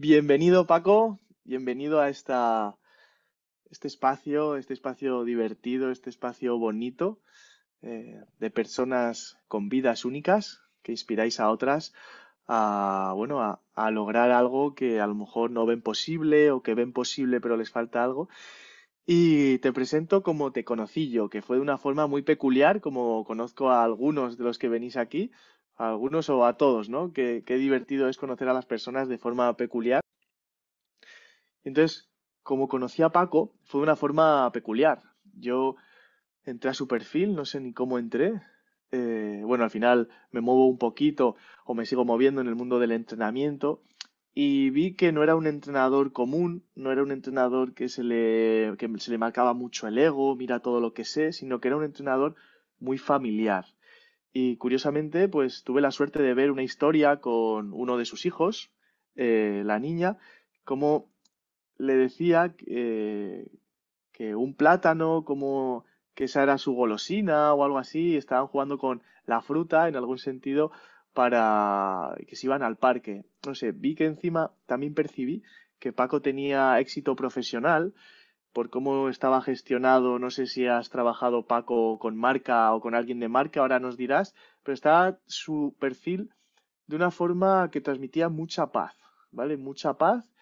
Bienvenido Paco, bienvenido a este espacio, este espacio divertido, este espacio bonito eh, de personas con vidas únicas que inspiráis a otras a, bueno, a, a lograr algo que a lo mejor no ven posible o que ven posible pero les falta algo. Y te presento como te conocí yo, que fue de una forma muy peculiar, como conozco a algunos de los que venís aquí, a algunos o a todos, ¿no? Qué, qué divertido es conocer a las personas de forma peculiar. Entonces, como conocí a Paco, fue de una forma peculiar. Yo entré a su perfil, no sé ni cómo entré. Eh, bueno, al final me muevo un poquito o me sigo moviendo en el mundo del entrenamiento y vi que no era un entrenador común, no era un entrenador que se le, que se le marcaba mucho el ego, mira todo lo que sé, sino que era un entrenador muy familiar. Y curiosamente, pues tuve la suerte de ver una historia con uno de sus hijos, eh, la niña, como le decía que, que un plátano, como que esa era su golosina o algo así, estaban jugando con la fruta en algún sentido para que se iban al parque. No sé, vi que encima también percibí que Paco tenía éxito profesional por cómo estaba gestionado, no sé si has trabajado Paco con marca o con alguien de marca, ahora nos dirás, pero estaba su perfil de una forma que transmitía mucha paz, ¿vale? Mucha paz,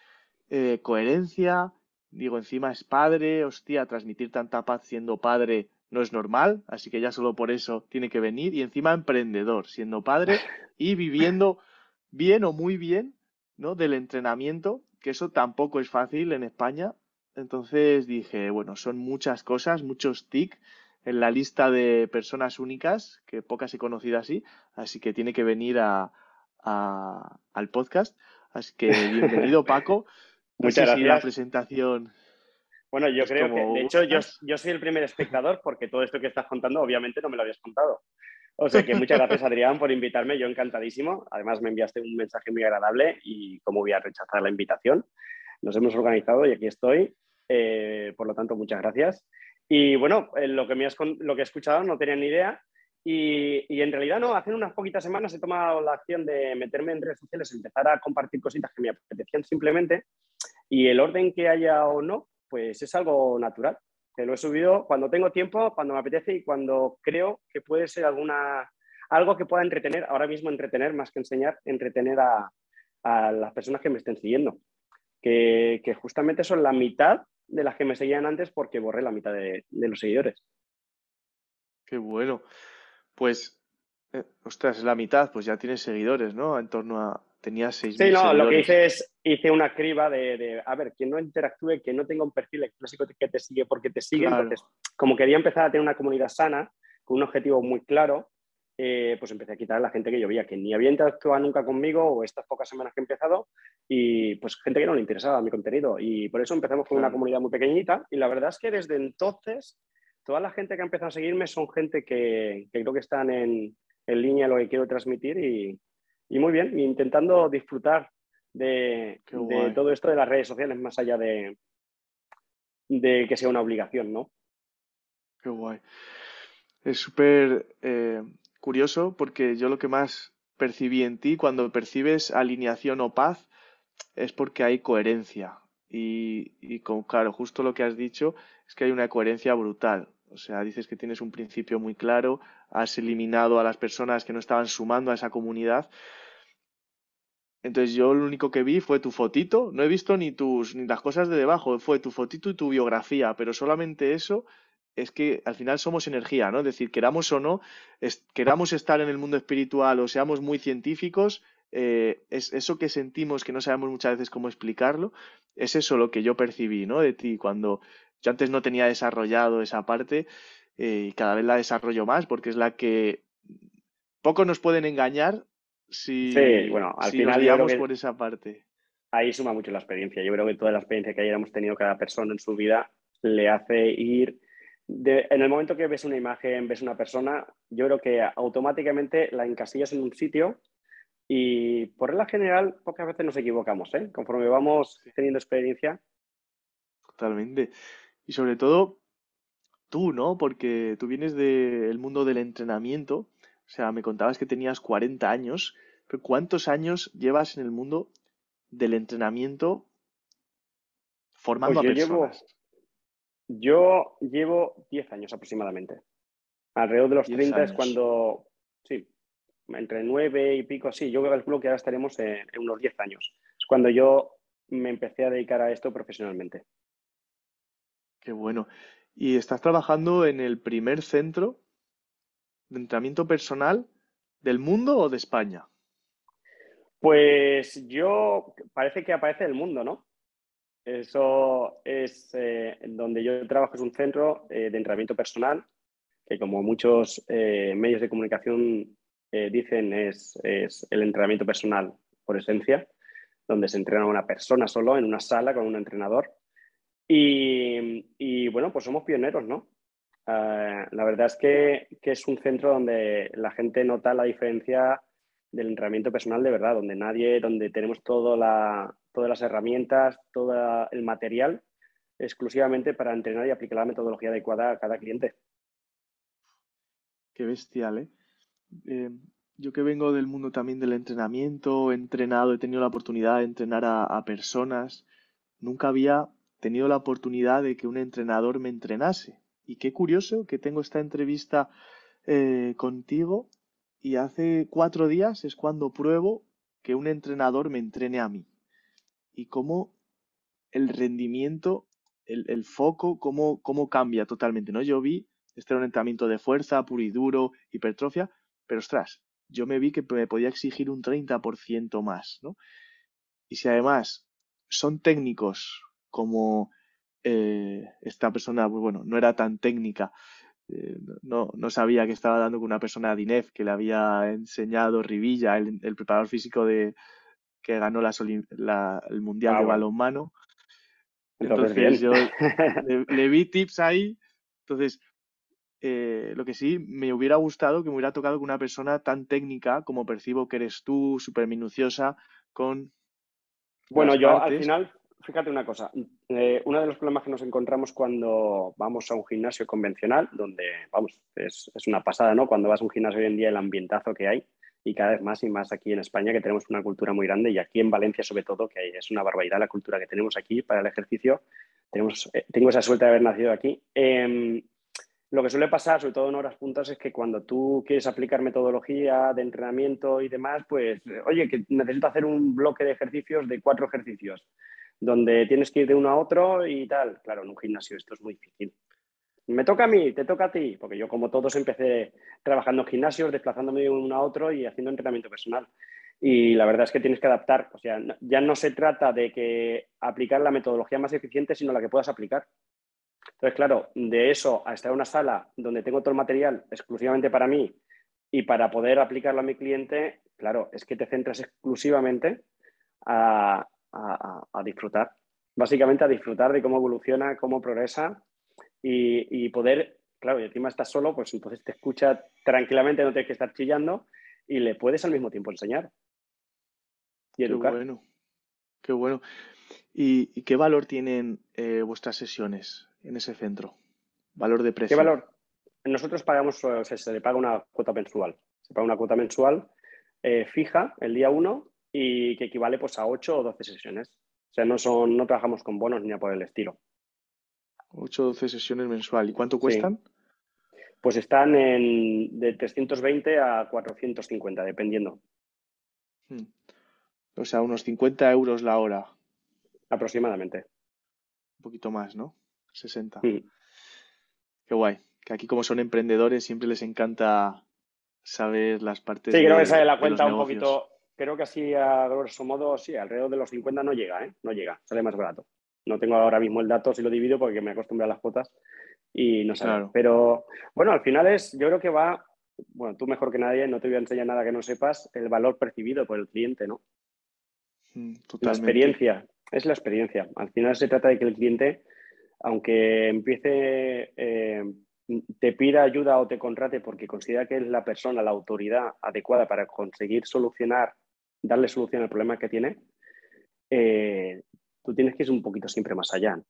eh, coherencia, digo, encima es padre, hostia, transmitir tanta paz siendo padre no es normal, así que ya solo por eso tiene que venir, y encima emprendedor, siendo padre y viviendo bien o muy bien, ¿no? Del entrenamiento, que eso tampoco es fácil en España, entonces dije, bueno, son muchas cosas, muchos TIC en la lista de personas únicas, que pocas he conocido así, así que tiene que venir a, a- al podcast. Así que bienvenido, Paco. No Muchas sé si la gracias. presentación Bueno, yo creo que, de hecho, yo, yo soy el primer espectador porque todo esto que estás contando, obviamente, no me lo habías contado. O sea que muchas gracias, Adrián, por invitarme. Yo encantadísimo. Además, me enviaste un mensaje muy agradable y cómo voy a rechazar la invitación. Nos hemos organizado y aquí estoy. Eh, por lo tanto, muchas gracias. Y bueno, eh, lo, que me has, lo que he escuchado no tenía ni idea. Y, y en realidad, no, hace unas poquitas semanas he tomado la acción de meterme en redes sociales, empezar a compartir cositas que me apetecían simplemente. Y el orden que haya o no, pues es algo natural. Que lo he subido cuando tengo tiempo, cuando me apetece y cuando creo que puede ser alguna, algo que pueda entretener, ahora mismo entretener más que enseñar, entretener a, a las personas que me estén siguiendo. Que, que justamente son la mitad de las que me seguían antes porque borré la mitad de, de los seguidores. Qué bueno. Pues, eh, ostras, la mitad, pues ya tienes seguidores, ¿no? En torno a... Tenías Sí, 6.000 no, lo que hice es, hice una criba de, de, a ver, quien no interactúe, que no tenga un perfil clásico que te sigue porque te sigue. Claro. Entonces, como quería empezar a tener una comunidad sana, con un objetivo muy claro, eh, pues empecé a quitar a la gente que yo veía que ni había interactuado nunca conmigo o estas pocas semanas que he empezado y pues gente que no le interesaba mi contenido. Y por eso empezamos con una comunidad muy pequeñita y la verdad es que desde entonces toda la gente que ha empezado a seguirme son gente que, que creo que están en, en línea lo que quiero transmitir y, y muy bien, intentando disfrutar de, todo esto de las redes sociales más allá de, de que sea una obligación, ¿no? Qué guay. Es súper eh, curioso porque yo lo que más percibí en ti cuando percibes alineación o paz es porque hay coherencia. Y, con, claro, justo lo que has dicho es que hay una coherencia brutal. O sea, dices que tienes un principio muy claro, has eliminado a las personas que no estaban sumando a esa comunidad. Entonces yo lo único que vi fue tu fotito, no he visto ni tus ni las cosas de debajo, fue tu fotito y tu biografía, pero solamente eso es que al final somos energía, ¿no? Es decir, queramos o no, es- queramos estar en el mundo espiritual o seamos muy científicos, eh, es eso que sentimos que no sabemos muchas veces cómo explicarlo, es eso lo que yo percibí, ¿no? De ti cuando yo antes no tenía desarrollado esa parte eh, y cada vez la desarrollo más porque es la que pocos nos pueden engañar Sí, si, bueno, al si nos final guiamos que por esa parte. ahí suma mucho la experiencia. Yo creo que toda la experiencia que hayamos tenido cada persona en su vida le hace ir. De- en el momento que ves una imagen, ves una persona, yo creo que automáticamente la encasillas en un sitio y por regla general pocas veces nos equivocamos, ¿eh? Conforme vamos teniendo experiencia. Totalmente. Y sobre todo tú, ¿no? Porque tú vienes del mundo del entrenamiento. O sea, me contabas que tenías 40 años, pero ¿cuántos años llevas en el mundo del entrenamiento formando Pues a llevo, personas. Yo llevo 10 años aproximadamente. Alrededor de los 10 30 es cuando, sí, entre 9 y pico, sí, yo calculo que ahora estaremos en, en unos 10 años. Es cuando yo me empecé a dedicar a esto profesionalmente. Qué bueno. ¿Y estás trabajando en el primer centro de entrenamiento personal del mundo o de España? Pues yo, parece que aparece el mundo, ¿no? Eso es eh, donde yo trabajo, es un centro eh, de entrenamiento personal, que como muchos eh, medios de comunicación dicen, es, es el entrenamiento personal por esencia, donde se entrena una persona solo en una sala con un entrenador. Y, y, bueno, pues somos pioneros, ¿no? La verdad es que, que, es un centro donde la gente nota la diferencia del entrenamiento personal de verdad, donde nadie, donde tenemos todo la, todas las herramientas, todo el material exclusivamente para entrenar y aplicar la metodología adecuada a cada cliente. Qué bestial, ¿eh? eh yo que vengo del mundo también del entrenamiento, he entrenado, he tenido la oportunidad de entrenar a, personas, nunca había tenido la oportunidad de que un entrenador me entrenase. Y qué curioso que tengo esta entrevista eh, contigo y hace cuatro días es cuando pruebo que un entrenador me entrene a mí. Y cómo el rendimiento, el, el foco, cómo, cómo cambia totalmente, ¿no? Yo vi, este entrenamiento de fuerza, puro y duro, hipertrofia, pero ostras, yo me vi que me podía exigir un 30% más, ¿no? Y si además son técnicos como eh, esta persona, pues bueno, no era tan técnica, eh, no, no, sabía que estaba dando con una persona de INEF que le había enseñado Rivilla, el preparador físico de que ganó la, la, el Mundial ah, de bueno. Balonmano. Entonces, Entonces yo le, le, vi tips ahí. Entonces, eh, lo que sí me hubiera gustado que me hubiera tocado con una persona tan técnica como percibo que eres tú, súper minuciosa, con... Bueno, yo partes. al final, fíjate una cosa, eh, uno de los problemas que nos encontramos cuando vamos a un gimnasio convencional, donde, vamos, es, es, una pasada, ¿no? Cuando vas a un gimnasio hoy en día, el ambientazo que hay, y cada vez más y más aquí en España, que tenemos una cultura muy grande, y aquí en Valencia sobre todo, que es una barbaridad la cultura que tenemos aquí para el ejercicio. Tenemos, eh, tengo esa suerte de haber nacido aquí. Eh, lo que suele pasar, sobre todo en horas puntas, es que cuando tú quieres aplicar metodología de entrenamiento y demás, pues, oye, que necesito hacer un bloque de ejercicios de cuatro ejercicios, donde tienes que ir de uno a otro y tal. Claro, en un gimnasio esto es muy difícil. Me toca a mí, te toca a ti, porque yo como todos empecé trabajando en gimnasios, desplazándome de uno a otro y haciendo entrenamiento personal. Y la verdad es que tienes que adaptar, o sea, ya no se trata de que aplicar la metodología más eficiente, sino la que puedas aplicar. Entonces, claro, de eso a estar en una sala donde tengo todo el material exclusivamente para mí y para poder aplicarlo a mi cliente, claro, es que te centras exclusivamente a, a, a disfrutar. Básicamente a disfrutar de cómo evoluciona, cómo progresa y, y, poder, claro, y encima estás solo, pues entonces te escucha tranquilamente, no tienes que estar chillando y le puedes al mismo tiempo enseñar y educar. Qué bueno, qué bueno. ¿Y, y qué valor tienen eh, vuestras sesiones en ese centro? ¿Valor de precio? ¿Qué valor? Nosotros pagamos, o sea, se le paga una cuota mensual. Se paga una cuota mensual eh, fija el día 1 y que equivale pues, a 8 o 12 sesiones. O sea, no, son, no trabajamos con bonos ni nada por el estilo. 8 o 12 sesiones mensual. ¿Y cuánto cuestan? Sí. Pues están en, de 320 a 450, dependiendo. Hmm. O sea, unos 50 euros la hora. Aproximadamente. Un poquito más, ¿no? 60. Mm. Qué guay. Que aquí como son emprendedores siempre les encanta saber las partes Sí, de, creo que sale la cuenta un negocios. poquito, creo que así a grosso modo, sí, alrededor de los 50 no llega, ¿eh? No llega, sale más barato. No tengo ahora mismo el dato si lo divido porque me acostumbré a las cuotas y no sale. Claro. Pero bueno, al final es, yo creo que va, bueno, tú mejor que nadie, no te voy a enseñar nada que no sepas, el valor percibido por el cliente, ¿no? Mm, La experiencia, es la experiencia. Al final se trata de que el cliente, aunque empiece, eh, te pida ayuda o te contrate porque considera que es la persona, la autoridad adecuada para conseguir solucionar, darle solución al problema que tiene, eh, tú tienes que ir un poquito siempre más allá.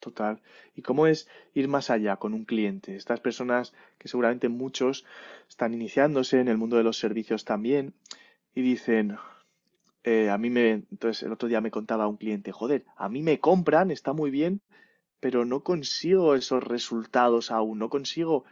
Total. ¿Y cómo es ir más allá con un cliente? Estas personas que seguramente muchos están iniciándose en el mundo de los servicios también y dicen, eh, a mí me, entonces el otro día me contaba un cliente, joder, a mí me compran, está muy bien, pero no consigo esos resultados aún, no consigo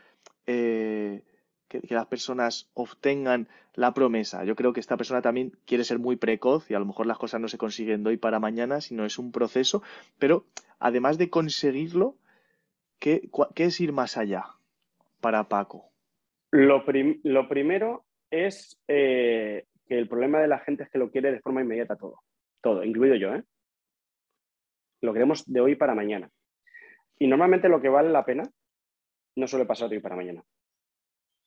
eh, que, las personas obtengan la promesa. Yo creo que esta persona también quiere ser muy precoz y a lo mejor las cosas no se consiguen de hoy para mañana, sino es un proceso, pero además de conseguirlo, ¿qué, es ir más allá para Paco? Lo, primero es eh, que el problema de la gente es que lo quiere de forma inmediata todo, todo, incluido yo, ¿eh? Lo queremos de hoy para mañana. Y normalmente lo que vale la pena no suele pasar de hoy para mañana.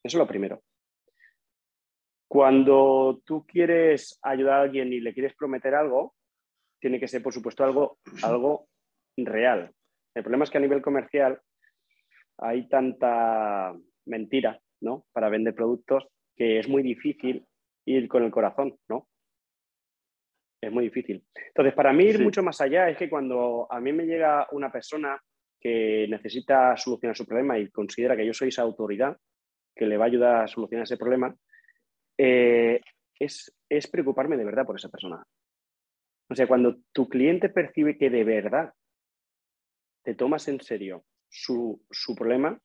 Eso es lo primero. Cuando tú quieres ayudar a alguien y le quieres prometer algo, tiene que ser, por supuesto, algo, algo real. El problema es que a nivel comercial hay tanta mentira ¿no? para vender productos que es muy difícil ir con el corazón, ¿no? Es muy difícil. Entonces, para mí ir mucho más allá es que cuando a mí me llega una persona que necesita solucionar su problema y considera que yo soy esa autoridad que le va a ayudar a solucionar ese problema, eh, es, es preocuparme de verdad por esa persona. O sea, cuando tu cliente percibe que de verdad te tomas en serio su, su problema,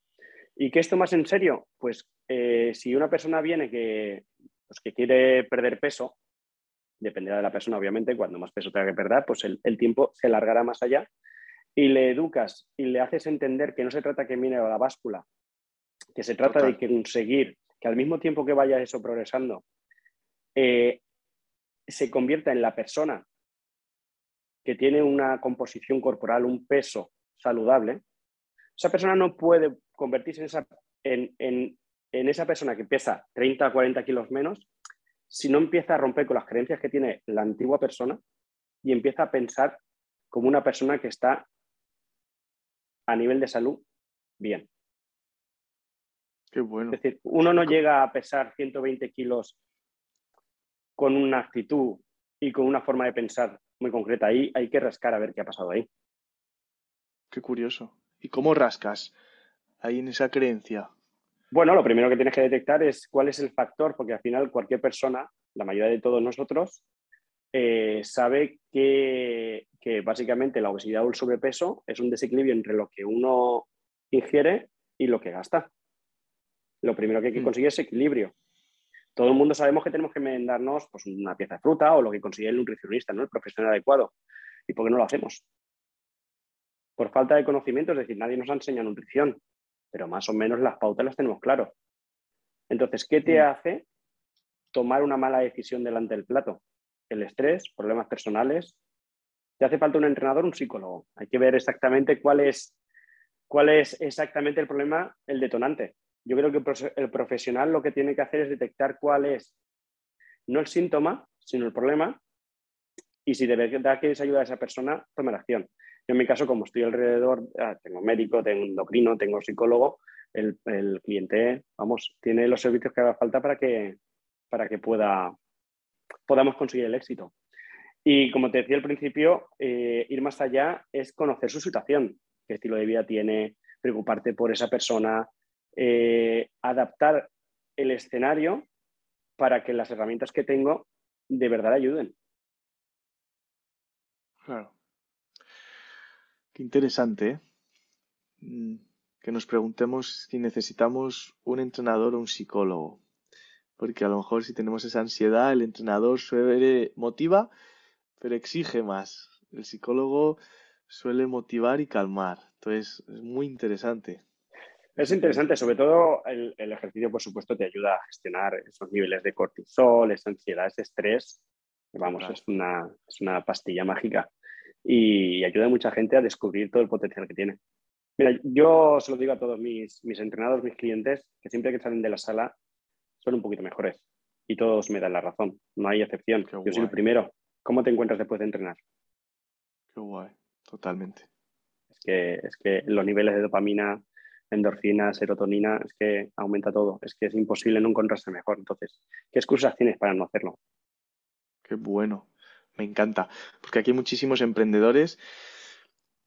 ¿y qué es tomas en serio? Pues eh, si una persona viene que, pues que quiere perder peso, dependerá de la persona, obviamente, cuando más peso tenga que perder, pues el, tiempo se alargará más allá y le educas y le haces entender que no se trata que mire a la báscula, que se trata de conseguir que al mismo tiempo que vaya eso progresando, eh, se convierta en la persona que tiene una composición corporal, un peso saludable, esa persona no puede convertirse en esa, en, en esa persona que pesa 30 o 40 kilos menos, si no empieza a romper con las creencias que tiene la antigua persona y empieza a pensar como una persona que está a nivel de salud bien. Qué bueno. Es decir, uno no llega a pesar 120 kilos con una actitud y con una forma de pensar muy concreta. Ahí hay que rascar a ver qué ha pasado ahí. Qué curioso. ¿Y cómo rascas ahí en esa creencia? Bueno, lo primero que tienes que detectar es cuál es el factor, porque al final cualquier persona, la mayoría de todos nosotros, eh, sabe que, básicamente la obesidad o el sobrepeso es un desequilibrio entre lo que uno ingiere y lo que gasta. Lo primero que hay que mm. conseguir es equilibrio. Todo el mundo sabemos que tenemos que darnos pues, una pieza de fruta o lo que consigue el nutricionista, ¿no? el profesional adecuado. ¿Y por qué no lo hacemos? Por falta de conocimiento, es decir, nadie nos ha enseñado nutrición pero más o menos las pautas las tenemos claro. Entonces, ¿qué te mm. hace tomar una mala decisión delante del plato? El estrés, problemas personales. ¿Te hace falta un entrenador, un psicólogo? Hay que ver exactamente cuál es, cuál es exactamente el problema, el detonante. Yo creo que el profesional lo que tiene que hacer es detectar cuál es, no el síntoma, sino el problema, y si de verdad quieres ayudar a esa persona, tomar acción. Yo en mi caso, como estoy alrededor, ah, tengo médico, tengo endocrino, tengo psicólogo, el, cliente, vamos, tiene los servicios que haga falta para que, para que pueda, podamos conseguir el éxito. Y como te decía al principio, eh, ir más allá es conocer su situación, qué estilo de vida tiene, preocuparte por esa persona, eh, adaptar el escenario para que las herramientas que tengo de verdad ayuden. Claro interesante, ¿eh? mm, Que nos preguntemos si necesitamos un entrenador o un psicólogo. Porque a lo mejor si tenemos esa ansiedad, el entrenador suele motiva, pero exige más. El psicólogo suele motivar y calmar. Entonces, es muy interesante. Es interesante, sobre todo el, ejercicio, por supuesto, te ayuda a gestionar esos niveles de cortisol, esa ansiedad, ese estrés. Vamos, es, una, es una pastilla mágica y ayuda a mucha gente a descubrir todo el potencial que tiene. Mira, yo se lo digo a todos mis, mis entrenados, mis clientes, que siempre que salen de la sala son un poquito mejores y todos me dan la razón, no hay excepción. yo soy el primero. ¿Cómo te encuentras después de entrenar? Qué guay, totalmente. Es que, es que los niveles de dopamina, endorfina, serotonina, es que aumenta todo. Es que es imposible no encontrarse mejor. Entonces, ¿qué excusas tienes para no hacerlo? Qué bueno me encanta, porque aquí hay muchísimos emprendedores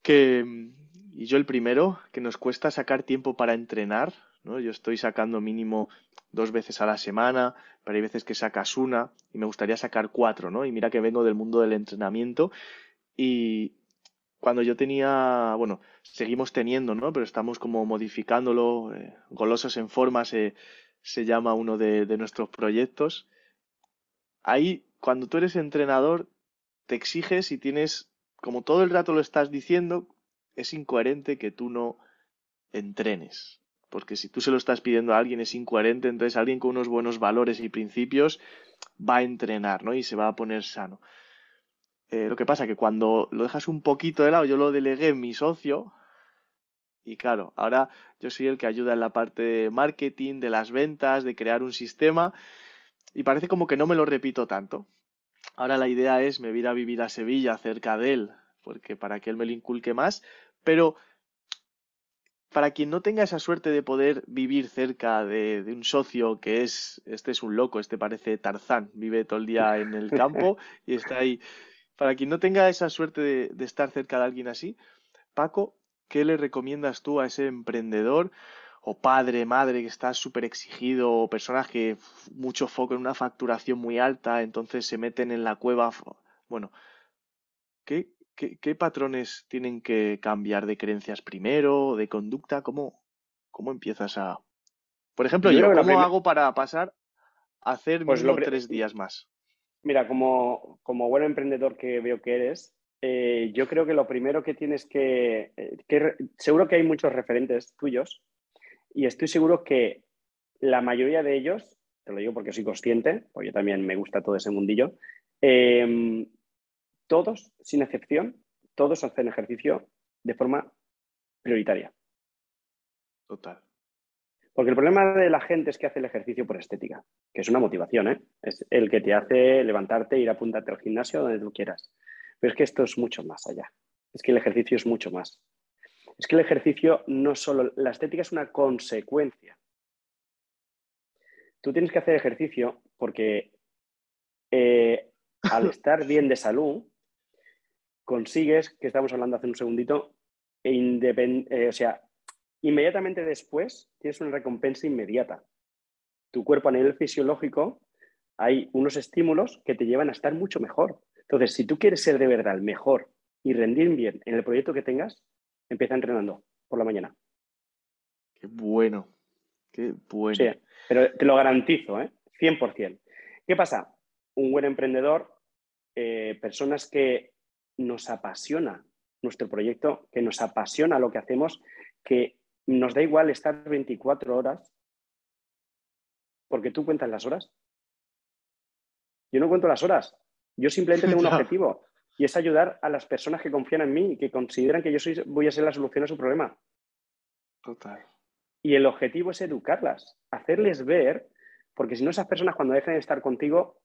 que, y yo el primero, que nos cuesta sacar tiempo para entrenar, ¿no? Yo estoy sacando mínimo dos veces a la semana, pero hay veces que sacas una y me gustaría sacar cuatro, ¿no? Y mira que vengo del mundo del entrenamiento y cuando yo tenía, bueno, seguimos teniendo, ¿no? Pero estamos como modificándolo, eh, Golosos en Forma se, llama uno de, de nuestros proyectos. Ahí, cuando tú eres entrenador, te exiges y tienes, como todo el rato lo estás diciendo, es incoherente que tú no entrenes. Porque si tú se lo estás pidiendo a alguien es incoherente, entonces alguien con unos buenos valores y principios va a entrenar, ¿no? Y se va a poner sano. Eh, lo que pasa que cuando lo dejas un poquito de lado, yo lo delegué en mi socio, y claro, ahora yo soy el que ayuda en la parte de marketing, de las ventas, de crear un sistema, y parece como que no me lo repito tanto. Ahora la idea es me voy a vivir a Sevilla cerca de él, porque para que él me lo inculque más, pero para quien no tenga esa suerte de poder vivir cerca de, un socio que es, este es un loco, este parece Tarzán, vive todo el día en el campo y está ahí. Para quien no tenga esa suerte de, de estar cerca de alguien así, Paco, ¿qué le recomiendas tú a ese emprendedor o padre, madre que está súper exigido o personas que mucho foco en una facturación muy alta, entonces se meten en la cueva? Bueno, ¿qué, ¿Qué, patrones tienen que cambiar de creencias primero, de conducta? ¿Cómo, cómo empiezas a...? Por ejemplo, yo, ¿cómo hago para pasar a hacer pues tres días más? Mira, como, como buen emprendedor que veo que eres, eh, yo creo que lo primero que tienes que, eh, que, Seguro que hay muchos referentes tuyos y estoy seguro que la mayoría de ellos, te lo digo porque soy consciente, porque yo también me gusta todo ese mundillo, eh, todos, sin excepción, todos hacen ejercicio de forma prioritaria. Total. Porque el problema de la gente es que hace el ejercicio por estética, que es una motivación, ¿eh? Es el que te hace levantarte, ir a apuntarte al gimnasio donde tú quieras. Pero es que esto es mucho más allá. Es que el ejercicio es mucho más. Es que el ejercicio no solo, la estética es una consecuencia. Tú tienes que hacer ejercicio porque eh, al estar bien de salud, consigues, que estamos hablando hace un segundito, e eh, o sea, inmediatamente después tienes una recompensa inmediata. Tu cuerpo a nivel fisiológico, hay unos estímulos que te llevan a estar mucho mejor. Entonces, si tú quieres ser de verdad el mejor y rendir bien en el proyecto que tengas, empieza entrenando por la mañana. Qué bueno, qué bueno. Sí, pero te lo garantizo, ¿eh? 100%. ¿Qué pasa? Un buen emprendedor, eh, personas que nos apasiona nuestro proyecto, que nos apasiona lo que hacemos, que nos da igual estar 24 horas, porque tú cuentas las horas. Yo no cuento las horas, yo simplemente tengo un objetivo y es ayudar a las personas que confían en mí y que consideran que yo soy, voy a ser la solución a su problema. Total. Y el objetivo es educarlas, hacerles ver, porque si no esas personas cuando dejen de estar contigo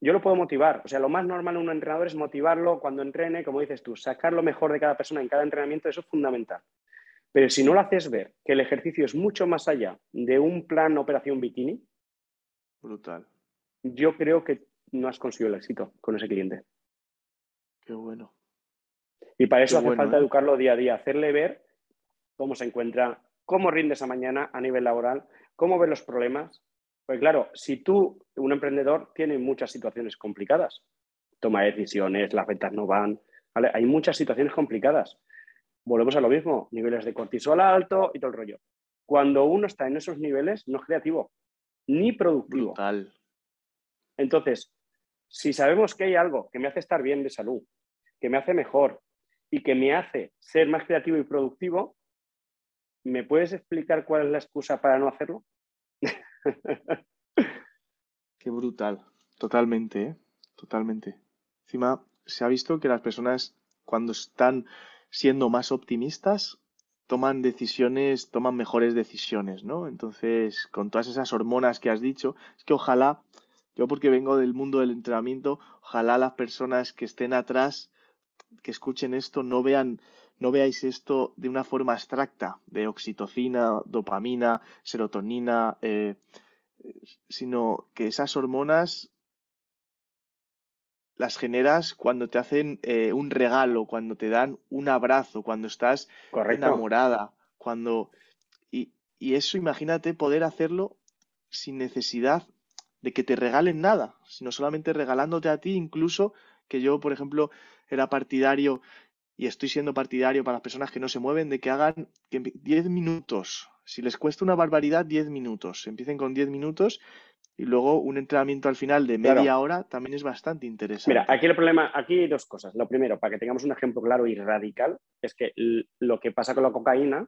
yo lo puedo motivar. O sea, lo más normal en un entrenador es motivarlo cuando entrene, como dices tú, sacar lo mejor de cada persona en cada entrenamiento, eso es fundamental. Pero si no lo haces ver que el ejercicio es mucho más allá de un plan operación bikini, brutal. Yo creo que no has conseguido el éxito con ese cliente. Qué bueno. Y para eso hace falta ¿eh? educarlo día a día, hacerle ver cómo se encuentra, cómo rinde esa mañana a nivel laboral, cómo ve los problemas, pues claro, si tú, un emprendedor, tiene muchas situaciones complicadas, toma decisiones, las ventas no van, hay muchas situaciones complicadas. Volvemos a lo mismo, niveles de cortisol alto y todo el rollo. Cuando uno está en esos niveles, no es creativo ni productivo. Entonces, si sabemos que hay algo que me hace estar bien de salud, que me hace mejor y que me hace ser más creativo y productivo, ¿me puedes explicar cuál es la excusa para no hacerlo? Qué brutal. Totalmente, ¿eh? Totalmente. Encima, se ha visto que las personas cuando están siendo más optimistas toman decisiones, toman mejores decisiones, ¿no? Entonces, con todas esas hormonas que has dicho, es que ojalá, yo porque vengo del mundo del entrenamiento, ojalá las personas que estén atrás, que escuchen esto, no vean no veáis esto de una forma abstracta, de oxitocina, dopamina, serotonina, eh, sino que esas hormonas las generas cuando te hacen eh, un regalo, cuando te dan un abrazo, cuando estás enamorada, cuando... Y, y, eso imagínate poder hacerlo sin necesidad de que te regalen nada, sino solamente regalándote a ti, incluso que yo, por ejemplo, era partidario y estoy siendo partidario para las personas que no se mueven de que hagan 10 minutos. Si les cuesta una barbaridad, 10 minutos. Empiecen con 10 minutos y luego un entrenamiento al final de media hora también es bastante interesante. Mira, aquí el problema, aquí hay dos cosas. Lo primero, para que tengamos un ejemplo claro y radical, es que lo que pasa con la cocaína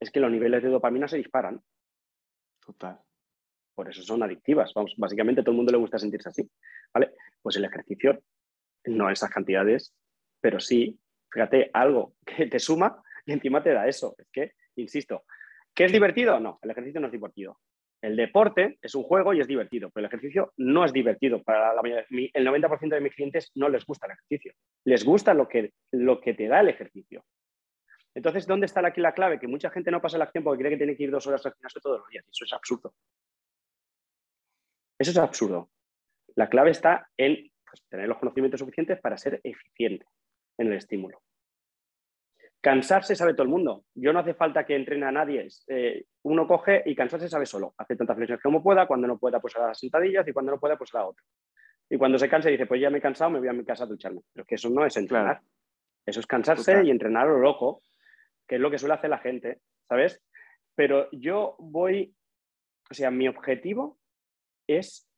es que los niveles de dopamina se disparan. Total. Por eso son adictivas. Vamos, básicamente a todo el mundo le gusta sentirse así. ¿Vale? Pues el ejercicio, no esas cantidades, pero sí, fíjate, algo que te suma y encima te da eso. Es que, insisto, ¿qué es divertido? No, el ejercicio no es divertido. El deporte es un juego y es divertido, pero el ejercicio no es divertido. Para la, el 90% de mis clientes no les gusta el ejercicio. Les gusta lo que, lo que te da el ejercicio. Entonces, ¿dónde está aquí la clave? Que mucha gente no pasa la acción porque cree que tiene que ir dos horas al gimnasio todos los días. Eso es absurdo. Eso es absurdo. La clave está en pues, tener los conocimientos suficientes para ser eficiente en el estímulo. Cansarse sabe todo el mundo. Yo no hace falta que entrene a nadie. Eh, uno coge y cansarse sabe solo. Hace tantas flexiones como pueda, cuando no pueda, pues a las sentadillas y cuando no pueda, pues a la otra. Y cuando se canse dice, pues ya me he cansado, me voy a mi casa a ducharme. Pero es que eso no es entrenar. Eso es cansarse y entrenar a lo loco, que es lo que suele hacer la gente, ¿sabes? Pero yo voy, o sea, mi objetivo es,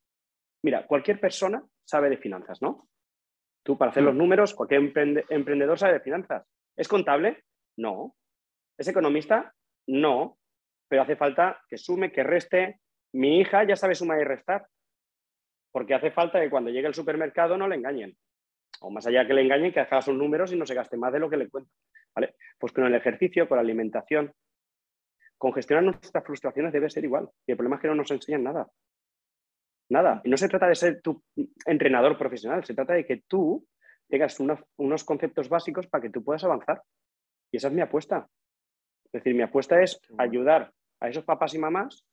mira, cualquier persona sabe de finanzas, ¿no? Tú para hacer los mm. números, cualquier emprendedor sabe de finanzas. ¿Es contable? No. ¿Es economista? No. Pero hace falta que sume, que reste. Mi hija ya sabe sumar y restar. Porque hace falta que cuando llegue al supermercado no le engañen. O más allá que le engañen, que haga sus números y no se gaste más de lo que le cuenta. ¿Vale? Pues con el ejercicio, con la alimentación, con gestionar nuestras frustraciones debe ser igual. Y el problema es que no nos enseñan nada. Nada. Y no se trata de ser tu entrenador profesional, se trata de que tú tengas unos conceptos básicos para que tú puedas avanzar. Y esa es mi apuesta. Es decir, mi apuesta es ayudar a esos papás y mamás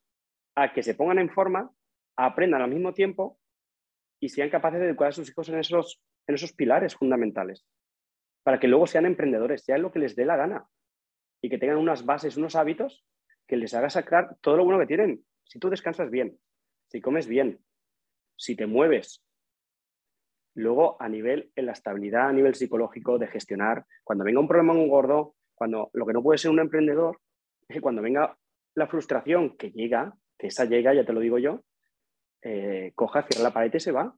a que se pongan en forma, aprendan al mismo tiempo y sean capaces de educar a sus hijos en esos, en esos pilares fundamentales, para que luego sean emprendedores, sean lo que les dé la gana y que tengan unas bases, unos hábitos que les haga sacar todo lo bueno que tienen. Si tú descansas bien, si comes bien, si te mueves. Luego, a nivel, en la estabilidad, a nivel psicológico, de gestionar, cuando venga un problema un gordo, cuando lo que no puede ser un emprendedor, es que cuando venga la frustración que llega, que esa llega, ya te lo digo yo, eh, coja, cierra la pared y se va.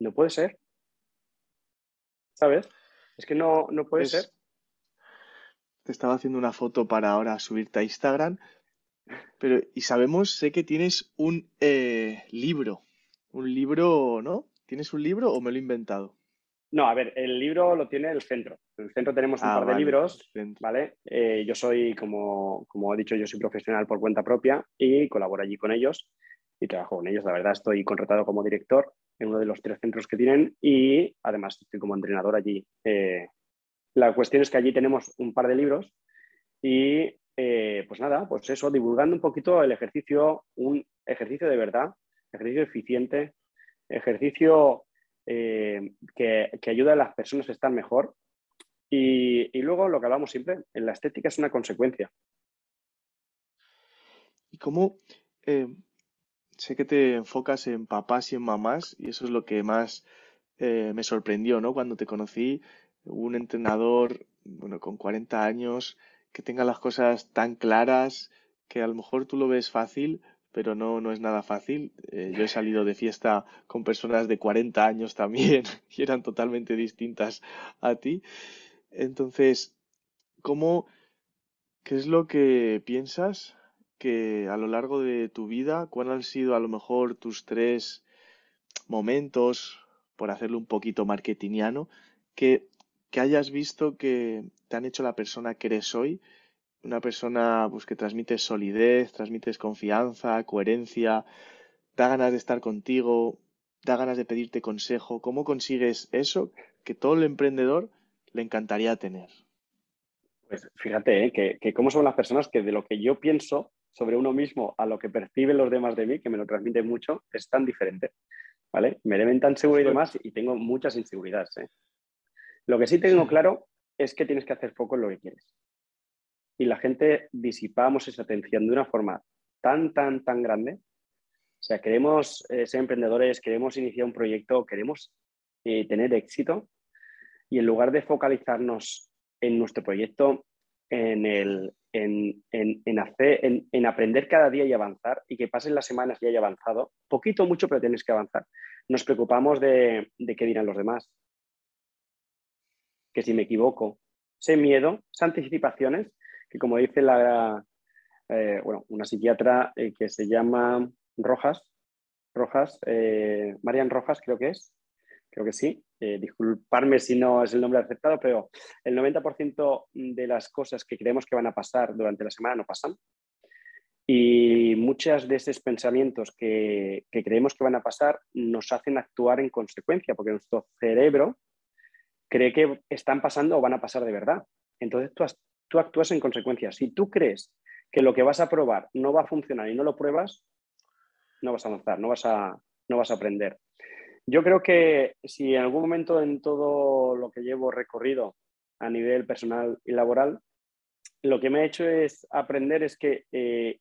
No puede ser. ¿Sabes? Es que no, no puede ser. Te estaba haciendo una foto para ahora subirte a Instagram, pero y sabemos, sé que tienes un eh, libro un libro, ¿no? ¿Tienes un libro o me lo he inventado? No, a ver, el libro lo tiene el centro. En el centro tenemos un ah, par de libros, ¿vale? Eh, yo soy, como, como he dicho, yo soy profesional por cuenta propia y colaboro allí con ellos y trabajo con ellos. La verdad, estoy contratado como director en uno de los tres centros que tienen y además estoy como entrenador allí. Eh, la cuestión es que allí tenemos un par de libros y eh, pues nada, pues eso, divulgando un poquito el ejercicio, un ejercicio de verdad ejercicio eficiente, ejercicio eh, que, ayuda a las personas a estar mejor. Y, luego lo que hablamos siempre, en la estética es una consecuencia. ¿Y cómo? Eh, sé que te enfocas en papás y en mamás y eso es lo que más eh, me sorprendió, ¿no? Cuando te conocí, un entrenador, bueno, con 40 años, que tenga las cosas tan claras, que a lo mejor tú lo ves fácil, pero no, no es nada fácil. Eh, yo he salido de fiesta con personas de 40 años también y eran totalmente distintas a ti. Entonces, ¿cómo, qué es lo que piensas que a lo largo de tu vida, cuáles han sido a lo mejor tus tres momentos, por hacerlo un poquito marketingiano, que, que hayas visto que te han hecho la persona que eres hoy una persona pues, que transmite solidez, transmites confianza, coherencia, da ganas de estar contigo, da ganas de pedirte consejo. ¿Cómo consigues eso que todo el emprendedor le encantaría tener? Pues fíjate ¿eh? que, que, cómo son las personas que de lo que yo pienso sobre uno mismo a lo que perciben los demás de mí, que me lo transmiten mucho, es tan diferente. ¿Vale? Me deben tan seguro y demás y tengo muchas inseguridades. ¿eh? Lo que sí tengo claro es que tienes que hacer foco en lo que quieres y la gente disipamos esa atención de una forma tan, tan, tan grande. O sea, queremos eh, ser emprendedores, queremos iniciar un proyecto, queremos eh, tener éxito y en lugar de focalizarnos en nuestro proyecto, en, el, en, en, hacer, en, aprender cada día y avanzar y que pasen las semanas y haya avanzado, poquito mucho, pero tienes que avanzar. Nos preocupamos de, de qué dirán los demás, que si me equivoco, ese miedo, esas anticipaciones, que como dice la, eh, bueno, una psiquiatra eh, que se llama Rojas, Rojas, eh, Marian Rojas creo que es, creo que sí, disculparme si no es el nombre aceptado, pero el 90% de las cosas que creemos que van a pasar durante la semana no pasan. Y muchos de esos pensamientos que, que creemos que van a pasar nos hacen actuar en consecuencia, porque nuestro cerebro cree que están pasando o van a pasar de verdad. Entonces tú, tú actúas en consecuencia. Si tú crees que lo que vas a probar no va a funcionar y no lo pruebas, no vas a avanzar, no vas a, no vas a aprender. Yo creo que si en algún momento en todo lo que llevo recorrido a nivel personal y laboral, lo que me ha hecho es aprender es que eh,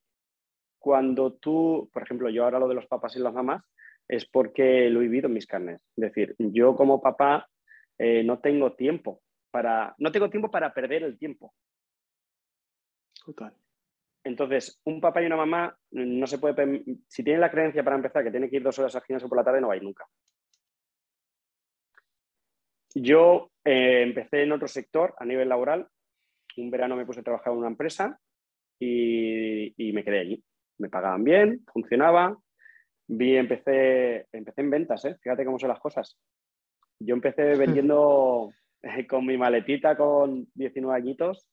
cuando tú, por ejemplo, yo ahora lo de los papás y las mamás, es porque lo he vivido en mis carnes. Es decir, yo como papá eh, no tengo tiempo para, no tengo tiempo para perder el tiempo. Total. Entonces, un papá y una mamá no se puede, si tienen la creencia para empezar que tiene que ir dos horas al gimnasio por la tarde, no va a ir nunca. Yo eh, empecé en otro sector a nivel laboral. Un verano me puse a trabajar en una empresa y, me quedé allí. Me pagaban bien, funcionaba. Vi, empecé, empecé en ventas, ¿eh? fíjate cómo son las cosas. Yo empecé vendiendo con mi maletita con 19 añitos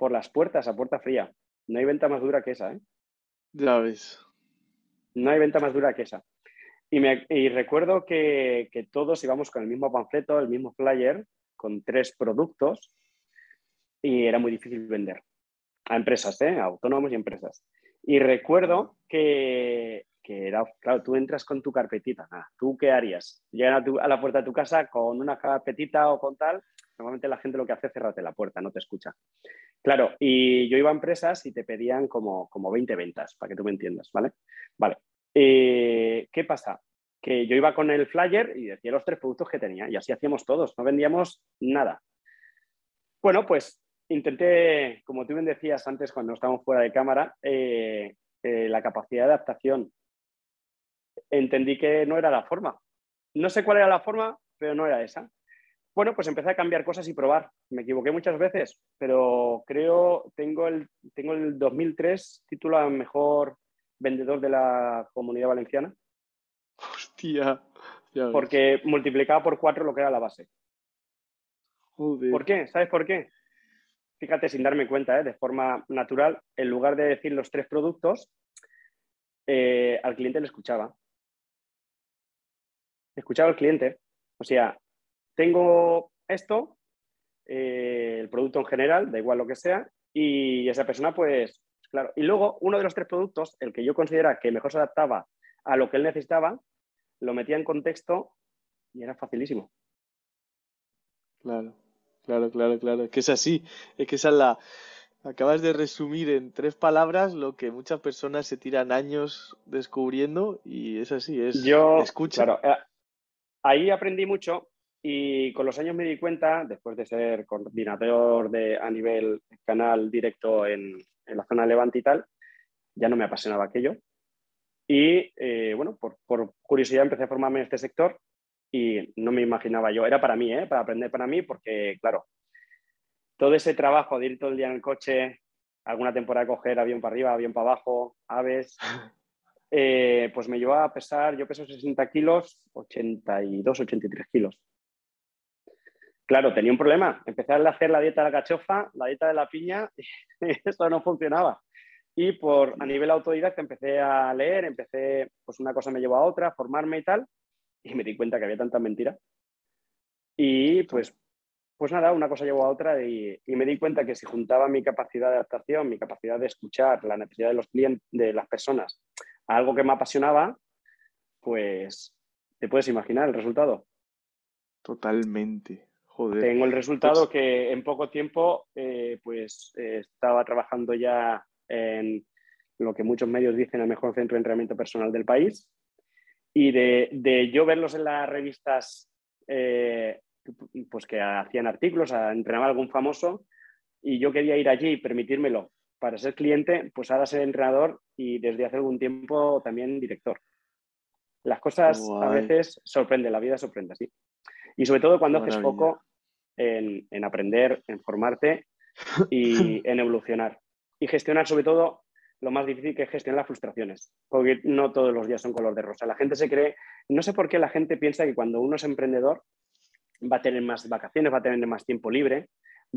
por las puertas, a puerta fría. No hay venta más dura que esa, ¿eh? Ya ves. No hay venta más dura que esa. Y, me, recuerdo que, que, todos íbamos con el mismo panfleto, el mismo flyer, con tres productos, y era muy difícil vender. A empresas, ¿eh? A autónomos y empresas. Y recuerdo que, que era, claro, tú entras con tu carpetita, ¿tú qué harías? Llegan a, la puerta de tu casa con una carpetita o con tal, normalmente la gente lo que hace es cerrarte la puerta, no te escucha. Claro, y yo iba a empresas y te pedían como, como 20 ventas, para que tú me entiendas, ¿vale? Vale. Eh, ¿Qué pasa? Que yo iba con el flyer y decía los tres productos que tenía y así hacíamos todos, no vendíamos nada. Bueno, pues intenté, como tú bien decías antes cuando estábamos fuera de cámara, eh, eh, la capacidad de adaptación entendí que no era la forma. No sé cuál era la forma, pero no era esa. Bueno, pues empecé a cambiar cosas y probar. Me equivoqué muchas veces, pero creo, tengo el, tengo el 2003 título a mejor vendedor de la comunidad valenciana. Hostia. Porque multiplicaba por cuatro lo que era la base. ¿Por qué? ¿Sabes por qué? Fíjate, sin darme cuenta, ¿eh? de forma natural, en lugar de decir los tres productos, eh, al cliente le escuchaba escuchaba al cliente. O sea, tengo esto, eh, el producto en general, da igual lo que sea, y esa persona, pues, claro. Y luego, uno de los tres productos, el que yo considera que mejor se adaptaba a lo que él necesitaba, lo metía en contexto y era facilísimo. Claro, claro, claro, claro. Es que es así. Es que esa es la. Acabas de resumir en tres palabras lo que muchas personas se tiran años descubriendo y es así, es yo, escucha. Claro, eh, ahí aprendí mucho y con los años me di cuenta, después de ser coordinador de, a nivel canal directo en, la zona de Levante y tal, ya no me apasionaba aquello. Y eh, bueno, por, curiosidad empecé a formarme en este sector y no me imaginaba yo, era para mí, ¿eh? para aprender para mí, porque claro, todo ese trabajo de ir todo el día en el coche, alguna temporada coger avión para arriba, avión para abajo, aves, Eh, pues me llevó a pesar, yo peso 60 kilos, 82, 83 kilos. Claro, tenía un problema. Empecé a hacer la dieta de la cachofa, la dieta de la piña, y eso no funcionaba. Y por, a nivel autodidacta empecé a leer, empecé, pues una cosa me llevó a otra, formarme y tal, y me di cuenta que había tanta mentira. Y pues, pues nada, una cosa llevó a otra y, y, me di cuenta que si juntaba mi capacidad de adaptación, mi capacidad de escuchar la necesidad de los clientes, de las personas, algo que me apasionaba, pues te puedes imaginar el resultado. Totalmente. Joder. Tengo el resultado pues que en poco tiempo, eh, pues eh, estaba trabajando ya en lo que muchos medios dicen el mejor centro de entrenamiento personal del país. Y de, yo verlos en las revistas eh, pues que hacían artículos, entrenaba a algún famoso, y yo quería ir allí y permitírmelo para ser cliente, pues ahora ser entrenador y desde hace algún tiempo también director. Las cosas a veces sorprenden, la vida sorprende, sí. Y sobre todo cuando haces poco en, en aprender, en formarte y en evolucionar. Y gestionar sobre todo lo más difícil que es gestionar las frustraciones, porque no todos los días son color de rosa. La gente se cree, no sé por qué la gente piensa que cuando uno es emprendedor va a tener más vacaciones, va a tener más tiempo libre,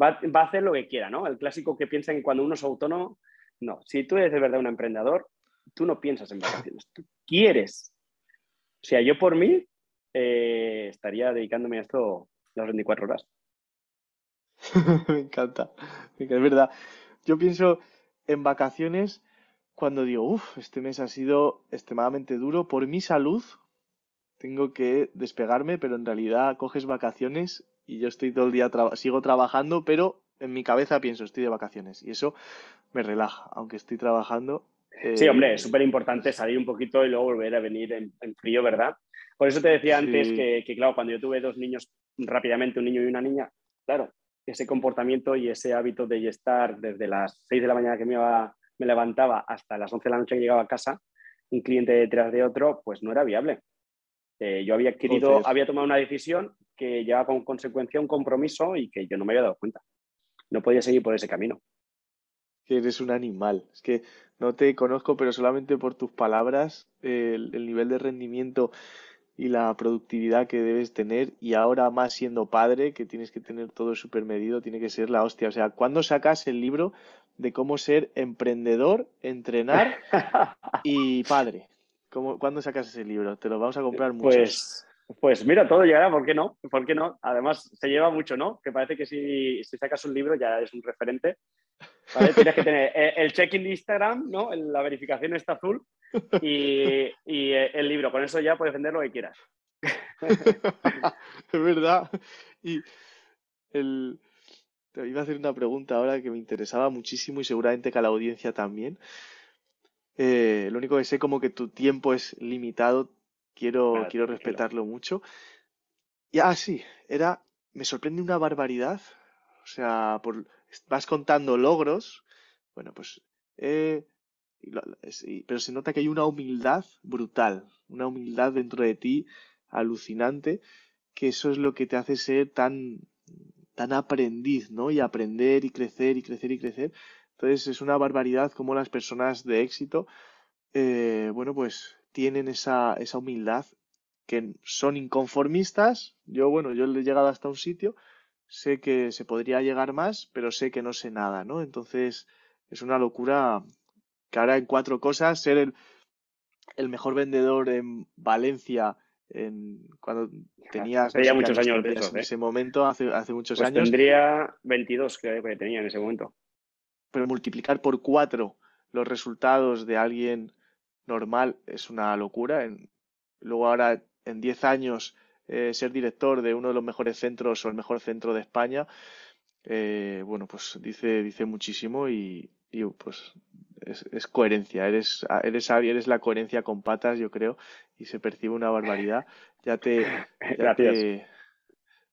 va, a hacer lo que quiera, ¿no? El clásico que piensa que cuando uno es autónomo, no, si tú eres de verdad un emprendedor, tú no piensas en vacaciones, tú quieres. O sea, yo por mí eh, estaría dedicándome a esto las 24 horas. me encanta, es verdad. Yo pienso en vacaciones cuando digo, uff, este mes ha sido extremadamente duro por mi salud, tengo que despegarme, pero en realidad coges vacaciones y yo estoy todo el día, sigo trabajando, pero en mi cabeza pienso, estoy de vacaciones y eso me relaja, aunque estoy trabajando. Sí, hombre, es súper importante salir un poquito y luego volver a venir en, frío, ¿verdad? Por eso te decía antes que, que, claro, cuando yo tuve dos niños rápidamente, un niño y una niña, claro, ese comportamiento y ese hábito de estar desde las 6 de la mañana que me, me levantaba hasta las 11 de la noche que llegaba a casa, un cliente detrás de otro, pues no era viable. Eh, yo había adquirido, había tomado una decisión que llevaba con consecuencia un compromiso y que yo no me había dado cuenta. No podía seguir por ese camino. Que eres un animal. Es que no te conozco, pero solamente por tus palabras, el nivel de rendimiento y la productividad que debes tener y ahora más siendo padre, que tienes que tener todo súper medido, tiene que ser la hostia. O sea, ¿cuándo sacas el libro de cómo ser emprendedor, entrenar y padre? ¿Cómo, ¿Cuándo sacas ese libro? Te lo vamos a comprar mucho. Pues, pues mira, todo llegará, ¿por qué no? ¿Por qué no? Además, se lleva mucho, ¿no? Que parece que si, si sacas un libro ya es un referente. Tienes que tener el check-in de Instagram, ¿no? La verificación está azul y, eh, el libro. Con eso ya puedes vender lo que quieras. es verdad. Y el... te iba a hacer una pregunta ahora que me interesaba muchísimo y seguramente que a la audiencia también. Eh, lo único que sé como que tu tiempo es limitado, quiero, quiero respetarlo mucho. Y ah, sí, era, me sorprende una barbaridad. O sea, por, vas contando logros. Bueno, pues eh, pero se nota que hay una humildad brutal, una humildad dentro de ti alucinante, que eso es lo que te hace ser tan, tan aprendiz, ¿no? Y aprender y crecer y crecer y crecer. Entonces es una barbaridad como las personas de éxito, eh, bueno, pues tienen esa, esa humildad, que son inconformistas. Yo, bueno, yo le he llegado hasta un sitio, sé que se podría llegar más, pero sé que no sé nada, ¿no? Entonces es una locura que ahora en cuatro cosas, ser el, el mejor vendedor en Valencia en, cuando tenías muchos años, de en ¿eh? ese momento, hace, hace muchos pues años. Tendría 22 que, tenía en ese momento. Pero multiplicar por cuatro los resultados de alguien normal es una locura. En, luego ahora en 10 años eh, ser director de uno de los mejores centros o el mejor centro de España, eh, bueno, pues dice, dice muchísimo y, y pues es, coherencia, eres, eres, eres la coherencia con patas, yo creo, y se percibe una barbaridad. Ya te,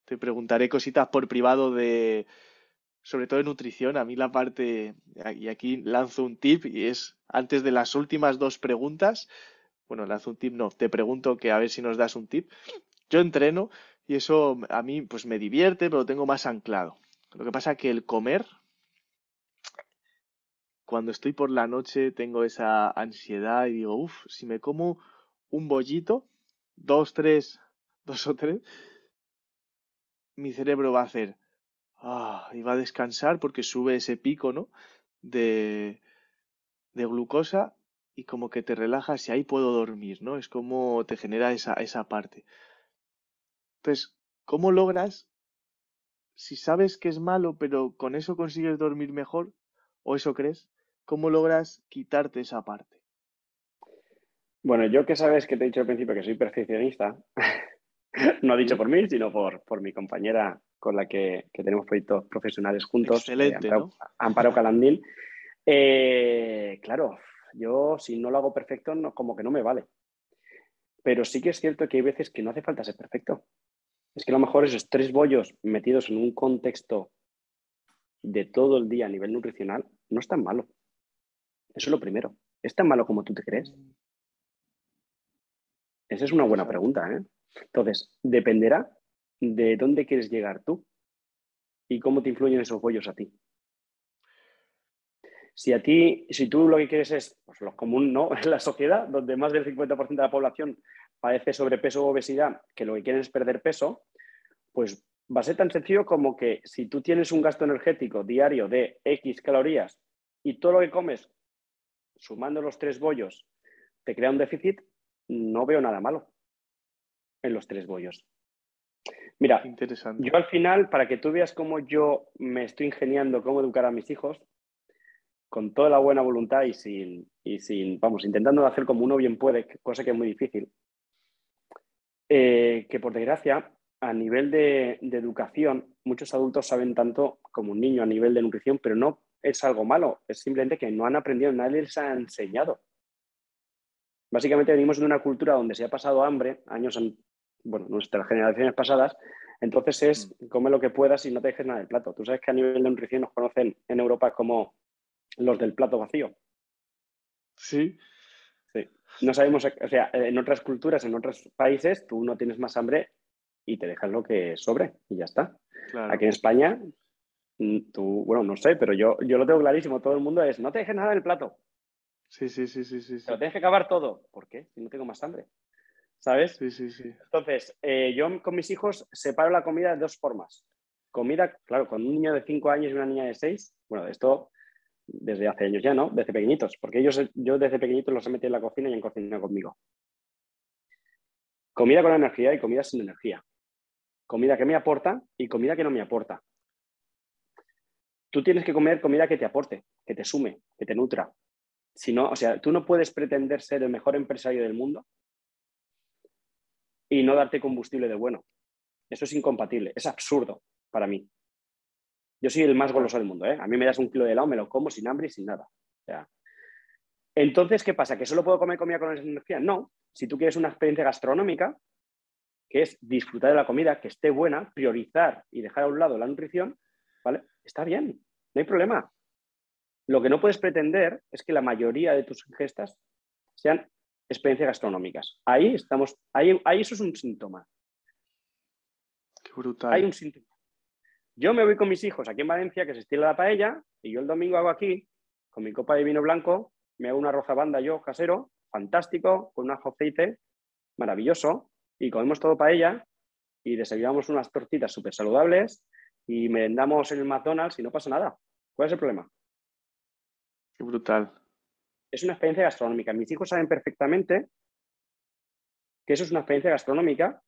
te, preguntaré cositas por privado de, sobre todo de nutrición. A mí la parte, y aquí lanzo un tip, y es antes de las últimas dos preguntas, bueno, lanzo un tip, no, te pregunto que a ver si nos das un tip. Yo entreno y eso a mí pues me divierte, pero lo tengo más anclado. Lo que pasa que el comer cuando estoy por la noche tengo esa ansiedad y digo, uff, si me como un bollito, dos, tres, dos o tres, mi cerebro va a hacer, ah, y va a descansar porque sube ese pico, ¿no? De, de glucosa y como que te relajas y ahí puedo dormir, ¿no? Es como te genera esa, esa parte. Entonces, ¿cómo logras, si sabes que es malo, pero con eso consigues dormir mejor, o eso crees, ¿Cómo logras quitarte esa parte? Bueno, yo que sabes que te he dicho al principio que soy perfeccionista, no dicho por mí, sino por, por mi compañera con la que, tenemos proyectos profesionales juntos, Excelente, Amparo, Calandín. Eh, claro, yo si no lo hago perfecto, no, como que no me vale. Pero sí que es cierto que hay veces que no hace falta ser perfecto. Es que a lo mejor esos tres bollos metidos en un contexto de todo el día a nivel nutricional no es tan malo. Eso es lo primero. ¿Es tan malo como tú te crees? Esa es una buena pregunta. ¿eh? Entonces, dependerá de dónde quieres llegar tú y cómo te influyen esos bollos a ti. Si a ti, si tú lo que quieres es pues, lo común, ¿no? En la sociedad, donde más del 50% de la población padece sobrepeso o obesidad, que lo que quieren es perder peso, pues va a ser tan sencillo como que si tú tienes un gasto energético diario de X calorías y todo lo que comes, sumando los tres bollos, te crea un déficit, no veo nada malo en los tres bollos. Mira, Interesante. yo al final, para que tú veas cómo yo me estoy ingeniando cómo educar a mis hijos, con toda la buena voluntad y sin, y sin vamos, intentando hacer como uno bien puede, cosa que es muy difícil, eh, que por desgracia, a nivel de, educación, muchos adultos saben tanto como un niño a nivel de nutrición, pero no es algo malo, es simplemente que no han aprendido, nadie les ha enseñado. Básicamente venimos de una cultura donde se ha pasado hambre, años, bueno, nuestras generaciones pasadas, entonces es mm. come lo que puedas y no te dejes nada del plato. Tú sabes que a nivel de nutrición nos conocen en Europa como los del plato vacío. Sí. Sí. No sabemos, o sea, en otras culturas, en otros países, tú no tienes más hambre y te dejas lo que sobre y ya está. Aquí en España, mm, tú, bueno, no sé, pero yo, yo lo tengo clarísimo, todo el mundo es, no te dejes nada del plato. Sí, sí, sí, sí, sí. Pero tienes que acabar todo. ¿Por qué? Si no tengo más hambre. ¿Sabes? Sí, sí, sí. Entonces, eh, yo con mis hijos separo la comida de dos formas. Comida, claro, con un niño de 5 años y una niña de 6, bueno, esto desde hace años ya, ¿no? Desde pequeñitos, porque ellos, yo desde pequeñitos los he metido en la cocina y han cocinado conmigo. Comida con energía y comida sin energía. Comida que me aporta y comida que no me aporta. Tú tienes que comer comida que te aporte, que te sume, que te nutra. Si no, o sea, tú no puedes pretender ser el mejor empresario del mundo y no darte combustible de bueno. Eso es incompatible, es absurdo para mí. Yo soy el más goloso del mundo, ¿eh? A mí me das un kilo de helado, me lo como sin hambre y sin nada. entonces, ¿qué pasa? ¿Que solo puedo comer comida con energía? No. Si tú quieres una experiencia gastronómica, que es disfrutar de la comida, que esté buena, priorizar y dejar a un lado la nutrición, ¿vale? Está bien, no hay problema. Lo que no puedes pretender es que la mayoría de tus ingestas sean experiencias gastronómicas. Ahí estamos, ahí, ahí eso es un síntoma. Qué brutal. Hay un síntoma. Yo me voy con mis hijos aquí en Valencia, que se estila la paella, y yo el domingo hago aquí, con mi copa de vino blanco, me hago una banda yo casero, fantástico, con un ajo aceite, maravilloso, y comemos todo paella, y desayunamos unas tortitas súper saludables, y merendamos en el McDonald's y no pasa nada. ¿Cuál es el problema? Qué brutal. Es una experiencia gastronómica. Mis hijos saben perfectamente que eso es una experiencia gastronómica,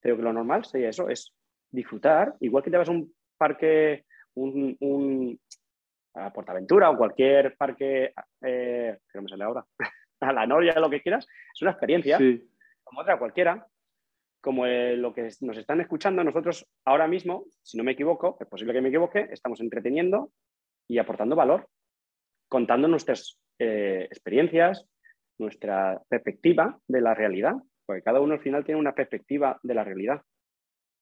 pero que lo normal sería eso, es disfrutar, igual que te vas a un parque, un, a Portaventura o cualquier parque, eh, que no me sale ahora, a la Noria, lo que quieras, es una experiencia, como otra cualquiera, como lo que nos están escuchando, nosotros ahora mismo, si no me equivoco, es posible que me equivoque, estamos entreteniendo y aportando valor, contando nuestras eh, experiencias, nuestra perspectiva de la realidad, porque cada uno al final tiene una perspectiva de la realidad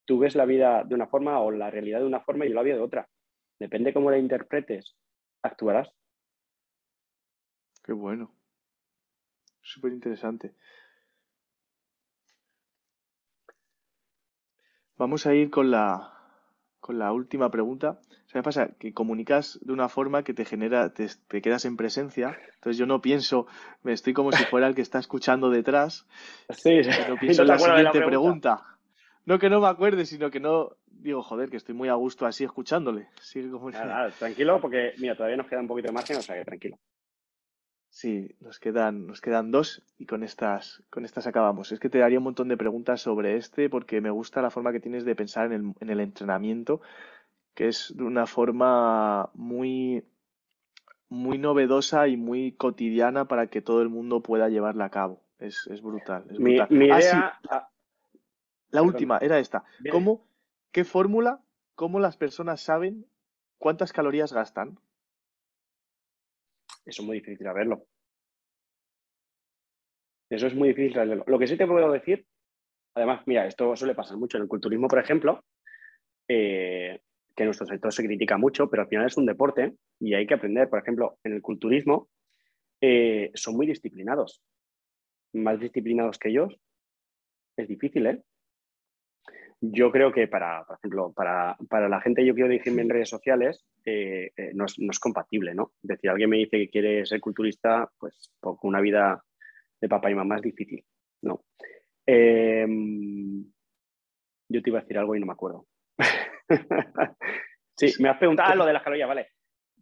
tú ves la vida de una forma o la realidad de una forma y yo la vida de otra. Depende cómo la interpretes, actuarás. Qué bueno. Súper interesante. Vamos a ir con la, con la última pregunta. ¿Qué pasa? Que comunicas de una forma que te genera, te, quedas en presencia. Entonces yo no pienso, me estoy como si fuera el que está escuchando detrás. Sí. No pienso en la siguiente pregunta. No que no me acuerde, sino que no. Digo, joder, que estoy muy a gusto así escuchándole. Sigue como... tranquilo, porque mira, todavía nos queda un poquito de margen, o sea que tranquilo. Sí, nos quedan, nos quedan dos y con estas, con estas acabamos. Es que te daría un montón de preguntas sobre este porque me gusta la forma que tienes de pensar en el, en el entrenamiento, que es de una forma muy, muy novedosa y muy cotidiana para que todo el mundo pueda llevarla a cabo. Es, brutal. Mi, idea, ah, la última era esta. ¿Cómo, qué fórmula, cómo las personas saben cuántas calorías gastan? Eso es muy difícil saberlo. Eso es muy difícil Lo que sí te puedo decir, además, mira, esto suele pasar mucho en el culturismo, por ejemplo, eh, que en nuestro sector se critica mucho, pero al final es un deporte y hay que aprender. Por ejemplo, en el culturismo eh, son muy disciplinados, más disciplinados que ellos. Es difícil, ¿eh? Yo creo que para, por ejemplo, para, la gente yo quiero dirigirme en redes sociales, eh, no, es, compatible, ¿no? Es decir, alguien me dice que quiere ser culturista, pues con una vida de papá y mamá es difícil, ¿no? Em, yo te iba a decir algo y no me acuerdo. sí, me has preguntado ah, lo de las calorías, vale.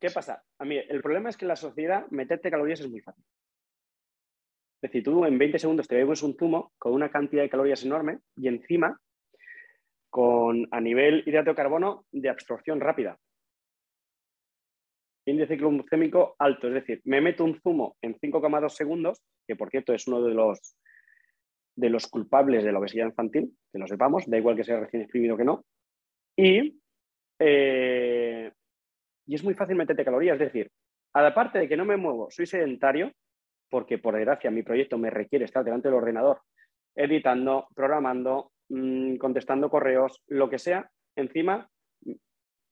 ¿Qué pasa? A mí, el problema es que en la sociedad meterte calorías es muy fácil. Es decir, tú en 20 segundos te bebes un zumo con una cantidad de calorías enorme y encima con a nivel hidrato de carbono de absorción rápida. Índice glucémico alto, es decir, me meto un zumo en 5,2 segundos, que por cierto es uno de los, de los culpables de la obesidad infantil, que lo sepamos, da igual que sea recién exprimido que no, y, eh, y es muy fácil meterte calorías. Es decir, aparte de que no me muevo, soy sedentario, porque por desgracia mi proyecto me requiere estar delante del ordenador, editando, programando, mm, contestando correos, lo que sea, encima,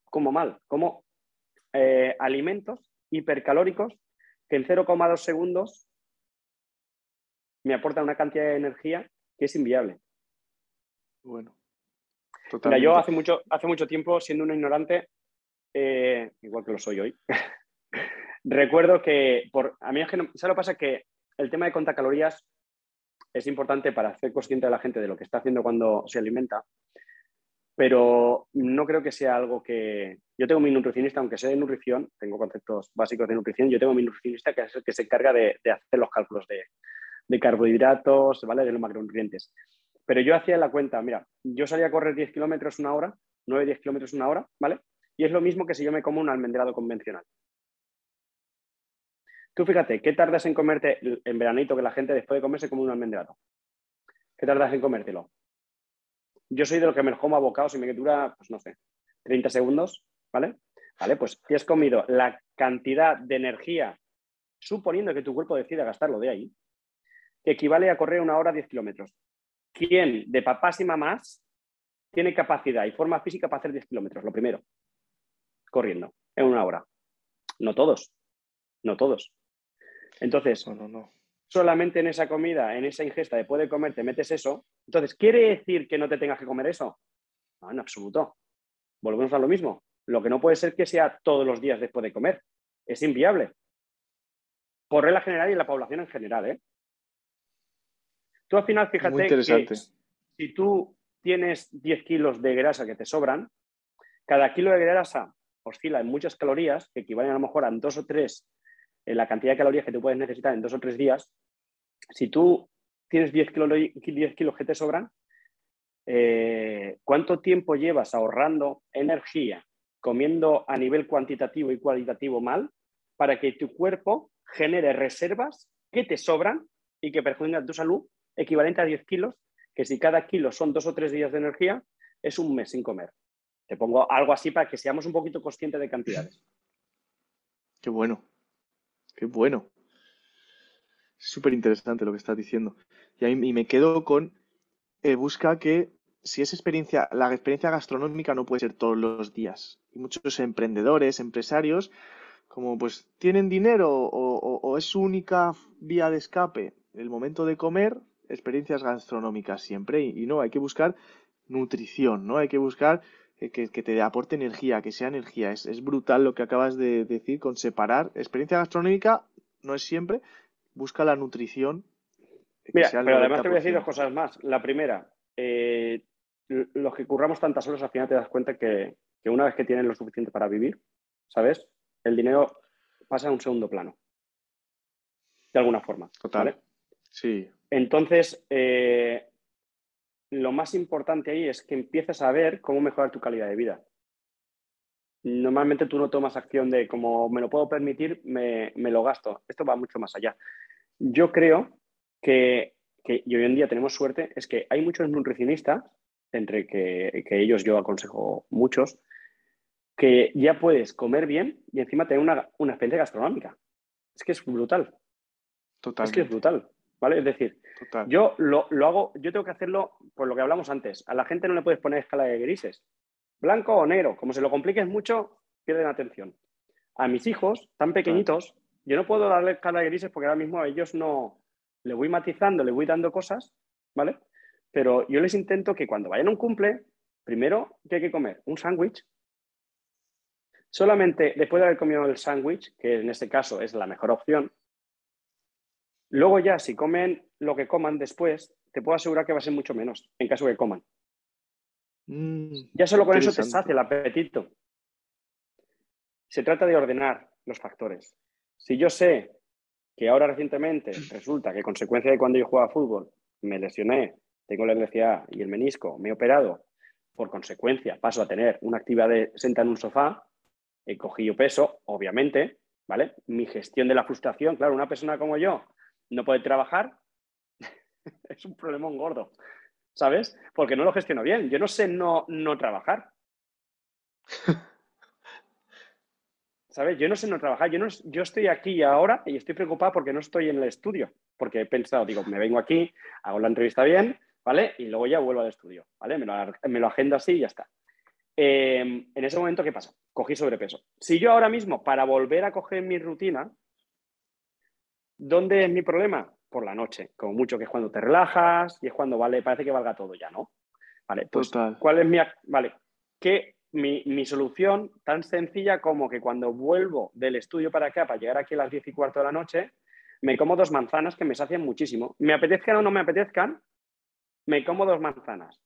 como mal, como eh, alimentos hipercalóricos que en 0,2 segundos me aportan una cantidad de energía que es inviable. Bueno yo hace mucho, hace mucho tiempo, siendo un ignorante, eh, igual que lo soy hoy, recuerdo que por, a mí es que no, lo pasa? Que el tema de contar calorías es importante para hacer consciente a la gente de lo que está haciendo cuando se alimenta, pero no creo que sea algo que... Yo tengo mi nutricionista, aunque sea de nutrición, tengo conceptos básicos de nutrición, yo tengo mi nutricionista que es el que se encarga de, hacer los cálculos de, de carbohidratos, ¿vale? de los macronutrientes. Pero yo hacía la cuenta, mira, yo salía a correr 10 kilómetros una hora, 9-10 kilómetros una hora, ¿vale? Y es lo mismo que si yo me como un almendrado convencional. Tú fíjate, ¿qué tardas en comerte en veranito que la gente después de comerse come un almendrado? ¿Qué tardas en comértelo? Yo soy de lo que me como a bocados y me dura, pues no sé, 30 segundos, ¿vale? Vale, pues si has comido la cantidad de energía, suponiendo que tu cuerpo decida gastarlo de ahí, que equivale a correr una hora 10 kilómetros. ¿Quién de papás y mamás tiene capacidad y forma física para hacer 10 kilómetros? Lo primero, corriendo, en una hora. No todos, no todos. Entonces, solamente en esa comida, en esa ingesta de puede comer, te metes eso. Entonces, ¿quiere decir que no te tengas que comer eso? No, en absoluto. Volvemos a lo mismo. Lo que no puede ser que sea todos los días después de comer. Es inviable. Por regla general y en la población en general, ¿eh? Tú al final, fíjate que si tú tienes 10 kilos de grasa que te sobran, cada kilo de grasa oscila en muchas calorías, que equivalen a lo mejor a dos o tres, la cantidad de calorías que tú puedes necesitar en dos o tres días. Si tú tienes 10 kilos, 10 kilos que te sobran, eh, ¿cuánto tiempo llevas ahorrando energía, comiendo a nivel cuantitativo y cualitativo mal, para que tu cuerpo genere reservas que te sobran y que perjudican tu salud equivalente a 10 kilos, que si cada kilo son dos o tres días de energía, es un mes sin comer. Te pongo algo así para que seamos un poquito conscientes de cantidades. Qué bueno, qué bueno. Súper interesante lo que estás diciendo. Y, me quedo con, eh, busca que si es experiencia, la experiencia gastronómica no puede ser todos los días. Y muchos emprendedores, empresarios, como pues tienen dinero o, o es su única vía de escape el momento de comer, experiencias gastronómicas siempre y, no, hay que buscar nutrición, ¿no? Hay que buscar que, te aporte energía, que sea energía. Es, brutal lo que acabas de decir con separar. Experiencia gastronómica no es siempre, busca la nutrición. Mira, pero además te voy a decir dos cosas más. La primera, eh, los que curramos tantas horas, al final te das cuenta que, una vez que tienes lo suficiente para vivir, ¿sabes? El dinero pasa a un segundo plano. De alguna forma. Total. Sí. Entonces, eh, lo más importante ahí es que empieces a ver cómo mejorar tu calidad de vida. Normalmente tú no tomas acción de como me lo puedo permitir, me, lo gasto. Esto va mucho más allá. Yo creo que, y hoy en día tenemos suerte, es que hay muchos nutricionistas, entre que, ellos yo aconsejo muchos, que ya puedes comer bien y encima tener una, una experiencia gastronómica. Es que es brutal. Es que es brutal. ¿Vale? Es decir, yo lo, hago, yo tengo que hacerlo por lo que hablamos antes. A la gente no le puedes poner escala de grises. Blanco o negro. Como se lo compliques mucho, pierden atención. A mis hijos, tan pequeñitos, yo no puedo darle escala de grises porque ahora mismo a ellos no... Le voy matizando, le voy dando cosas, ¿vale? Pero yo les intento que cuando vayan a un cumple, primero, ¿qué hay que comer? Un sándwich. Solamente después de haber comido el sándwich, que en este caso es la mejor opción, luego ya si comen lo que coman después, te puedo asegurar que va a ser mucho menos en caso que coman. Mm, ya solo con eso te sacia el apetito. Se trata de ordenar los factores. Si yo sé que ahora recientemente resulta que consecuencia de cuando yo jugaba fútbol me lesioné, tengo la LCA y el menisco, me he operado, por consecuencia paso a tener una actividad de sentar en un sofá, he cogido peso, obviamente, ¿vale? Mi gestión de la frustración, claro, una persona como yo no puede trabajar, es un problemón gordo, ¿sabes? Porque no lo gestiono bien. Yo no sé no, no trabajar. ¿Sabes? Yo no sé no trabajar. Yo, no, yo estoy aquí ahora y estoy preocupado porque no estoy en el estudio. Porque he pensado, digo, me vengo aquí, hago la entrevista bien, ¿vale? Y luego ya vuelvo al estudio, ¿vale? Me lo, me lo agendo así y ya está. Em, en ese momento, ¿qué pasa? Cogí sobrepeso. Si yo ahora mismo, para volver a coger mi rutina, ¿dónde es mi problema? Por la noche, como mucho que es cuando te relajas y es cuando vale, parece que valga todo ya, ¿no? Vale, pues, ¿cuál es mi, vale, que mi, mi, solución tan sencilla como que cuando vuelvo del estudio para acá, para llegar aquí a las 10 y cuarto de la noche, me como dos manzanas que me sacian muchísimo. Me apetezcan o no me apetezcan, me como dos manzanas.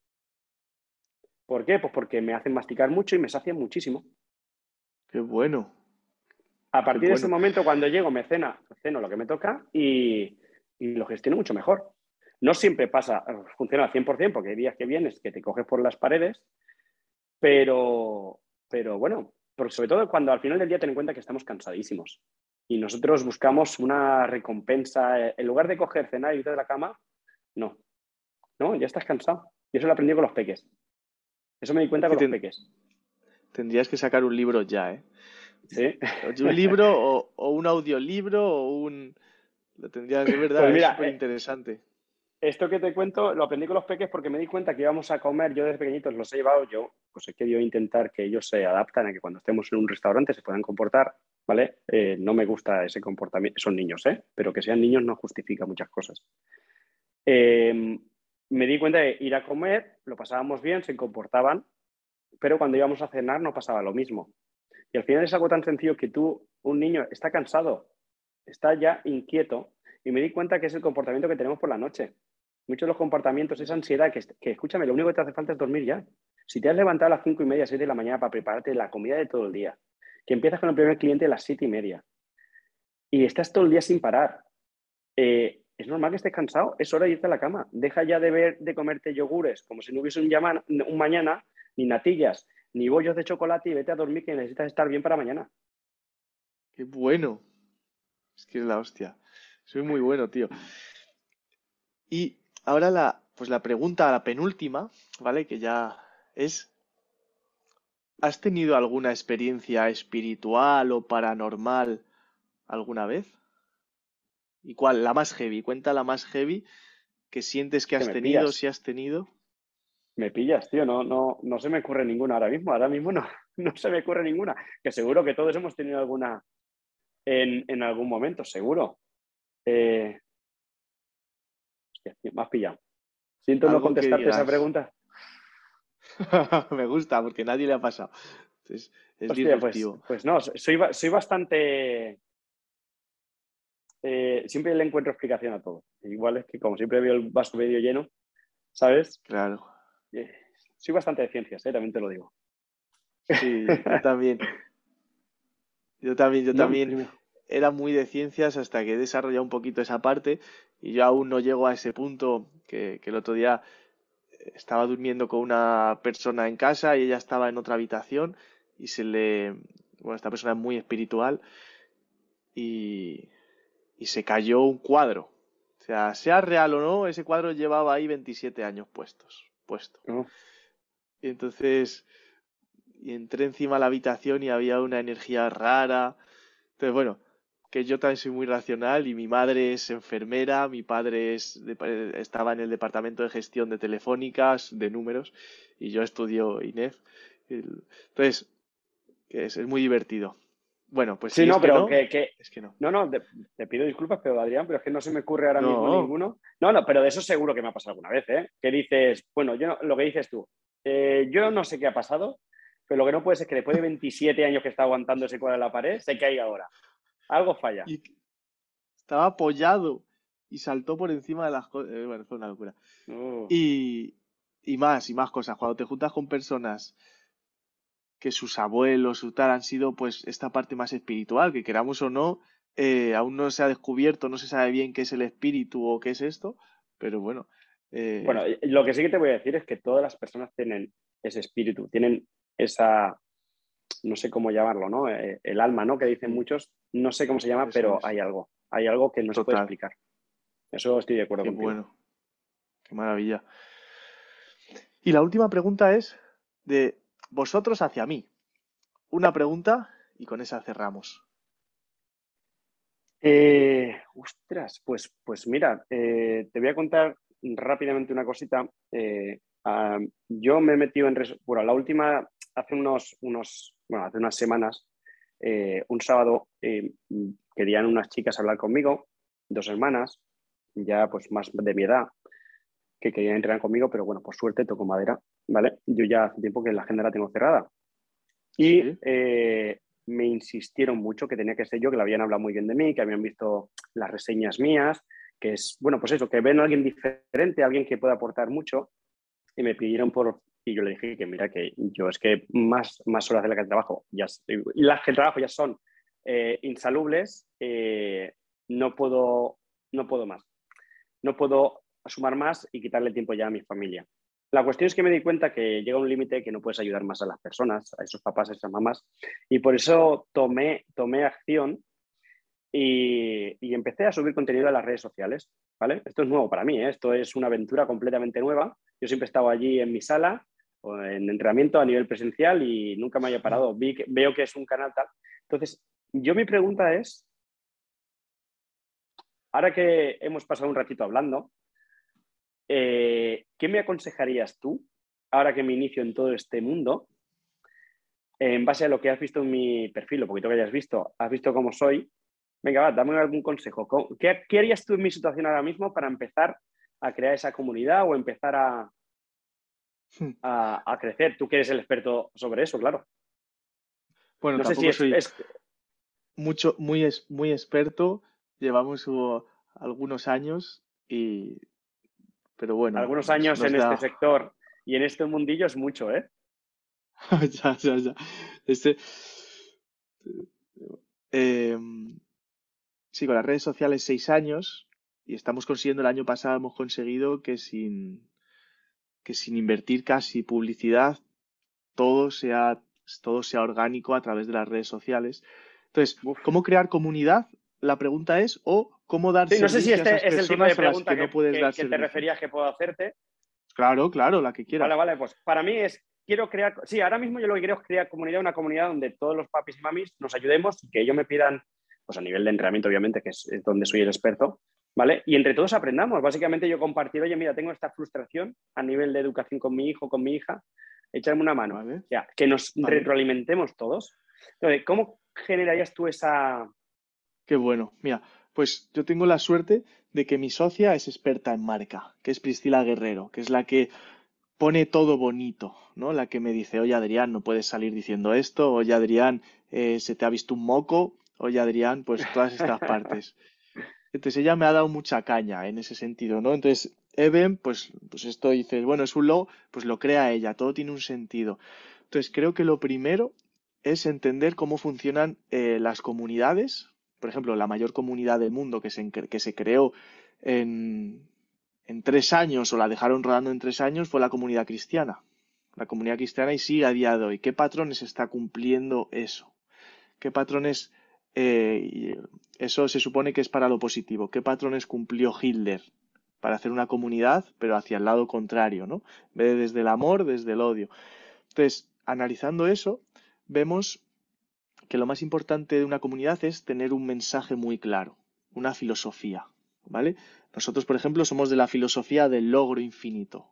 ¿Por qué? Pues porque me hacen masticar mucho y me sacian muchísimo. Qué bueno. A partir de ese momento, cuando llego, me cena, ceno lo que me toca y, lo gestiono mucho mejor. No siempre pasa, funciona al 100%, porque hay días que vienes que te coges por las paredes, pero, pero bueno, porque sobre todo cuando al final del día ten en cuenta que estamos cansadísimos y nosotros buscamos una recompensa, en lugar de coger, cenar y irte de la cama, no, no, ya estás cansado. Y eso lo aprendí con los peques. Eso me di cuenta con los peques. Tendrías que sacar un libro ya, ¿eh? Sí. Un libro o, un audiolibro o un... Lo tendrías de verdad, pues es súper interesante. esto que te cuento lo aprendí con los peques porque me di cuenta que íbamos a comer, yo desde pequeñitos los he llevado, yo pues he querido intentar que ellos se adapten a que cuando estemos en un restaurante se puedan comportar, ¿vale? Eh, no me gusta ese comportamiento, son niños, ¿eh? Pero que sean niños no justifica muchas cosas. Eh, me di cuenta de ir a comer, lo pasábamos bien, se comportaban, pero cuando íbamos a cenar no pasaba lo mismo. Y al final es algo tan sencillo que tú, un niño, está cansado, está ya inquieto, y me di cuenta que es el comportamiento que tenemos por la noche. Muchos de los comportamientos, esa ansiedad, que, escúchame, lo único que te hace falta es dormir ya. Si te has levantado a las cinco y media, seis de la mañana para prepararte la comida de todo el día, que empiezas con el primer cliente a las siete y media, y estás todo el día sin parar, eh, es normal que estés cansado, es hora de irte a la cama. Deja ya de ver, de comerte yogures como si no hubiese un mañana, ni natillas, ni bollos de chocolate y vete a dormir que necesitas estar bien para mañana. Qué bueno. Es que es la hostia. Soy muy bueno, tío. Y ahora la, pues la pregunta, la penúltima, ¿vale? Que ya es, ¿has tenido alguna experiencia espiritual o paranormal alguna vez? ¿Y cuál? La más heavy. Cuenta la más heavy que sientes que has tenido, si has tenido. Me pillas, tío. No, no, no se me ocurre ninguna ahora mismo. Ahora mismo no, no se me ocurre ninguna. Que seguro que todos hemos tenido alguna en, algún momento, seguro. Eh... Hostia, me has pillado. Siento no contestarte esa pregunta. me gusta, porque nadie le ha pasado. es pues, pues, no, soy, soy bastante eh, siempre le encuentro explicación a todo. Igual es que como siempre veo el vaso medio lleno, ¿sabes? Claro. Eh, soy bastante de ciencias, ¿eh? también te lo digo. Sí, yo también. Yo también, yo también era muy de ciencias hasta que he desarrollado un poquito esa parte y yo aún no llego a ese punto que, que el otro día estaba durmiendo con una persona en casa y ella estaba en otra habitación y se le... Bueno, esta persona es muy espiritual y y se cayó un cuadro. O sea, sea real o no, ese cuadro llevaba ahí 27 años puestos, puesto. Oh. Y entonces y entré encima de la habitación y había una energía rara. Entonces, bueno, que yo también soy muy racional y mi madre es enfermera, mi padre es estaba en el departamento de gestión de telefónicas, de números, y yo estudio INEF. Entonces, que es, muy divertido. Bueno, pues sí, no, pero que, es que no. No, no, te, pido disculpas, pero Adrián, pero es que no se me ocurre ahora mismo ninguno. No, no, pero de eso seguro que me ha pasado alguna vez, ¿eh? Que dices, bueno, yo lo que dices tú, eh, yo no sé qué ha pasado, pero lo que no puede ser es que después de 27 años que está aguantando ese cuadro en la pared, se caiga ahora. Algo falla. estaba apoyado y saltó por encima de las cosas. Eh, bueno, fue una locura. Y, y más, y más cosas. Cuando te juntas con personas que sus abuelos, su tal, han sido pues esta parte más espiritual, que queramos o no, eh, aún no se ha descubierto, no se sabe bien qué es el espíritu o qué es esto, pero bueno. Eh, bueno, lo que sí que te voy a decir es que todas las personas tienen ese espíritu, tienen esa, no sé cómo llamarlo, ¿no? Eh, el alma, ¿no? Que dicen muchos, no sé cómo se llama, pero hay algo, hay algo que no se puede explicar. Eso estoy de acuerdo Qué contigo. Bueno, qué maravilla. Y la última pregunta es de vosotros hacia mí. Una pregunta y con esa cerramos. Eh, ostras, pues, pues mira, eh, te voy a contar rápidamente una cosita. yo me he metido en... Bueno, la última hace unos, unos, bueno, hace unas semanas, eh, un sábado, eh, querían unas chicas hablar conmigo, dos hermanas, ya pues más de mi edad, que querían entrenar conmigo, pero bueno, por suerte toco madera, ¿vale? Yo ya hace tiempo que la agenda la tengo cerrada. Y eh, me insistieron mucho que tenía que ser yo, que le habían hablado muy bien de mí, que habían visto las reseñas mías, que es, bueno, pues eso, que ven a alguien diferente, alguien que pueda aportar mucho, y me pidieron por, y yo le dije que mira, que yo es que más, más horas de las que trabajo, ya, y las que trabajo ya son eh, insalubles, eh, no, puedo, no puedo más. No puedo sumar más y quitarle tiempo ya a mi familia. La cuestión es que me di cuenta que llega un límite que no puedes ayudar más a las personas, a esos papás, a esas mamás, y por eso tomé, tomé acción y, y, empecé a subir contenido a las redes sociales. ¿vale? Esto es nuevo para mí, ¿eh? esto es una aventura completamente nueva. Yo siempre he estado allí en mi sala, en entrenamiento a nivel presencial y nunca me haya parado. veo que es un canal tal. Entonces, yo mi pregunta es, ahora que hemos pasado un ratito hablando, eh, ¿qué me aconsejarías tú, ahora que me inicio en todo este mundo, en base a lo que has visto en mi perfil, lo poquito que hayas visto, has visto cómo soy? Venga, va, dame algún consejo. ¿Qué, ¿Qué harías tú en mi situación ahora mismo para empezar a crear esa comunidad o empezar a, Hmm. a, crecer. Tú que eres el experto sobre eso, claro. Bueno, no sé si soy mucho, muy, muy experto. Llevamos algunos años y. Pero bueno. Algunos años en este sector y en este mundillo es mucho, ¿eh? ya, ya, ya. Este. Em, sí, con las redes sociales seis años y estamos consiguiendo, el año pasado hemos conseguido que sin, que sin invertir casi publicidad, todo sea, todo sea orgánico a través de las redes sociales. Entonces, ¿cómo crear comunidad? La pregunta es, o cómo dar sí, no sé si este es el tipo de pregunta que, no puedes dar que te referías que puedo hacerte. Claro, claro, la que quieras. Vale, vale, pues para mí es, quiero crear, sí, ahora mismo yo lo que quiero es crear comunidad, una comunidad donde todos los papis y mamis nos ayudemos y que ellos me pidan, pues a nivel de entrenamiento, obviamente, que es donde soy el experto, ¿vale? Y entre todos aprendamos. Básicamente yo compartir, oye, mira, tengo esta frustración a nivel de educación con mi hijo, con mi hija, echarme una mano, ya, que nos retroalimentemos todos. Entonces, ¿cómo generarías tú esa...? Qué bueno. Mira, pues yo tengo la suerte de que mi socia es experta en marca, que es Priscila Guerrero, que es la que pone todo bonito, ¿no? La que me dice, oye Adrián, no puedes salir diciendo esto, oye Adrián, eh, se te ha visto un moco, oye Adrián, pues todas estas partes. Entonces ella me ha dado mucha caña en ese sentido, ¿no? Entonces, Eben, pues, pues esto dices, bueno, es un logo, pues lo crea ella, todo tiene un sentido. Entonces, creo que lo primero es entender cómo funcionan eh, las comunidades. Por ejemplo, la mayor comunidad del mundo que se, que se creó en, en tres años o la dejaron rodando en tres años fue la comunidad cristiana. La comunidad cristiana y sigue a día de hoy. ¿Qué patrones está cumpliendo eso? ¿Qué patrones eh, eso se supone que es para lo positivo. ¿Qué patrones cumplió Hitler para hacer una comunidad, pero hacia el lado contrario, ¿no? desde el amor, desde el odio. Entonces, analizando eso, vemos que lo más importante de una comunidad es tener un mensaje muy claro, una filosofía, ¿vale? Nosotros, por ejemplo, somos de la filosofía del logro infinito.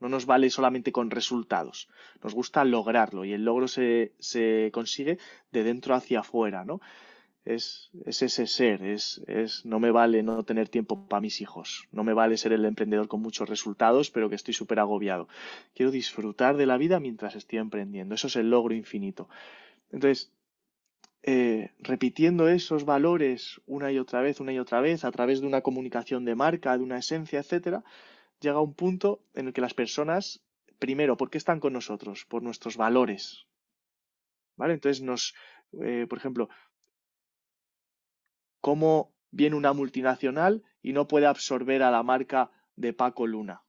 No nos vale solamente con resultados. Nos gusta lograrlo y el logro se, se consigue de dentro hacia afuera, ¿no? Es, es, ese ser, es, es, no me vale no tener tiempo para mis hijos, no me vale ser el emprendedor con muchos resultados, pero que estoy súper agobiado. Quiero disfrutar de la vida mientras estoy emprendiendo, eso es el logro infinito. Entonces, eh, repitiendo esos valores una y otra vez, una y otra vez, a través de una comunicación de marca, de una esencia, etcétera, llega un punto en el que las personas, primero, ¿por qué están con nosotros? Por nuestros valores. ¿Vale? Entonces nos, eh, por ejemplo, ¿cómo viene una multinacional y no puede absorber a la marca de Paco Luna?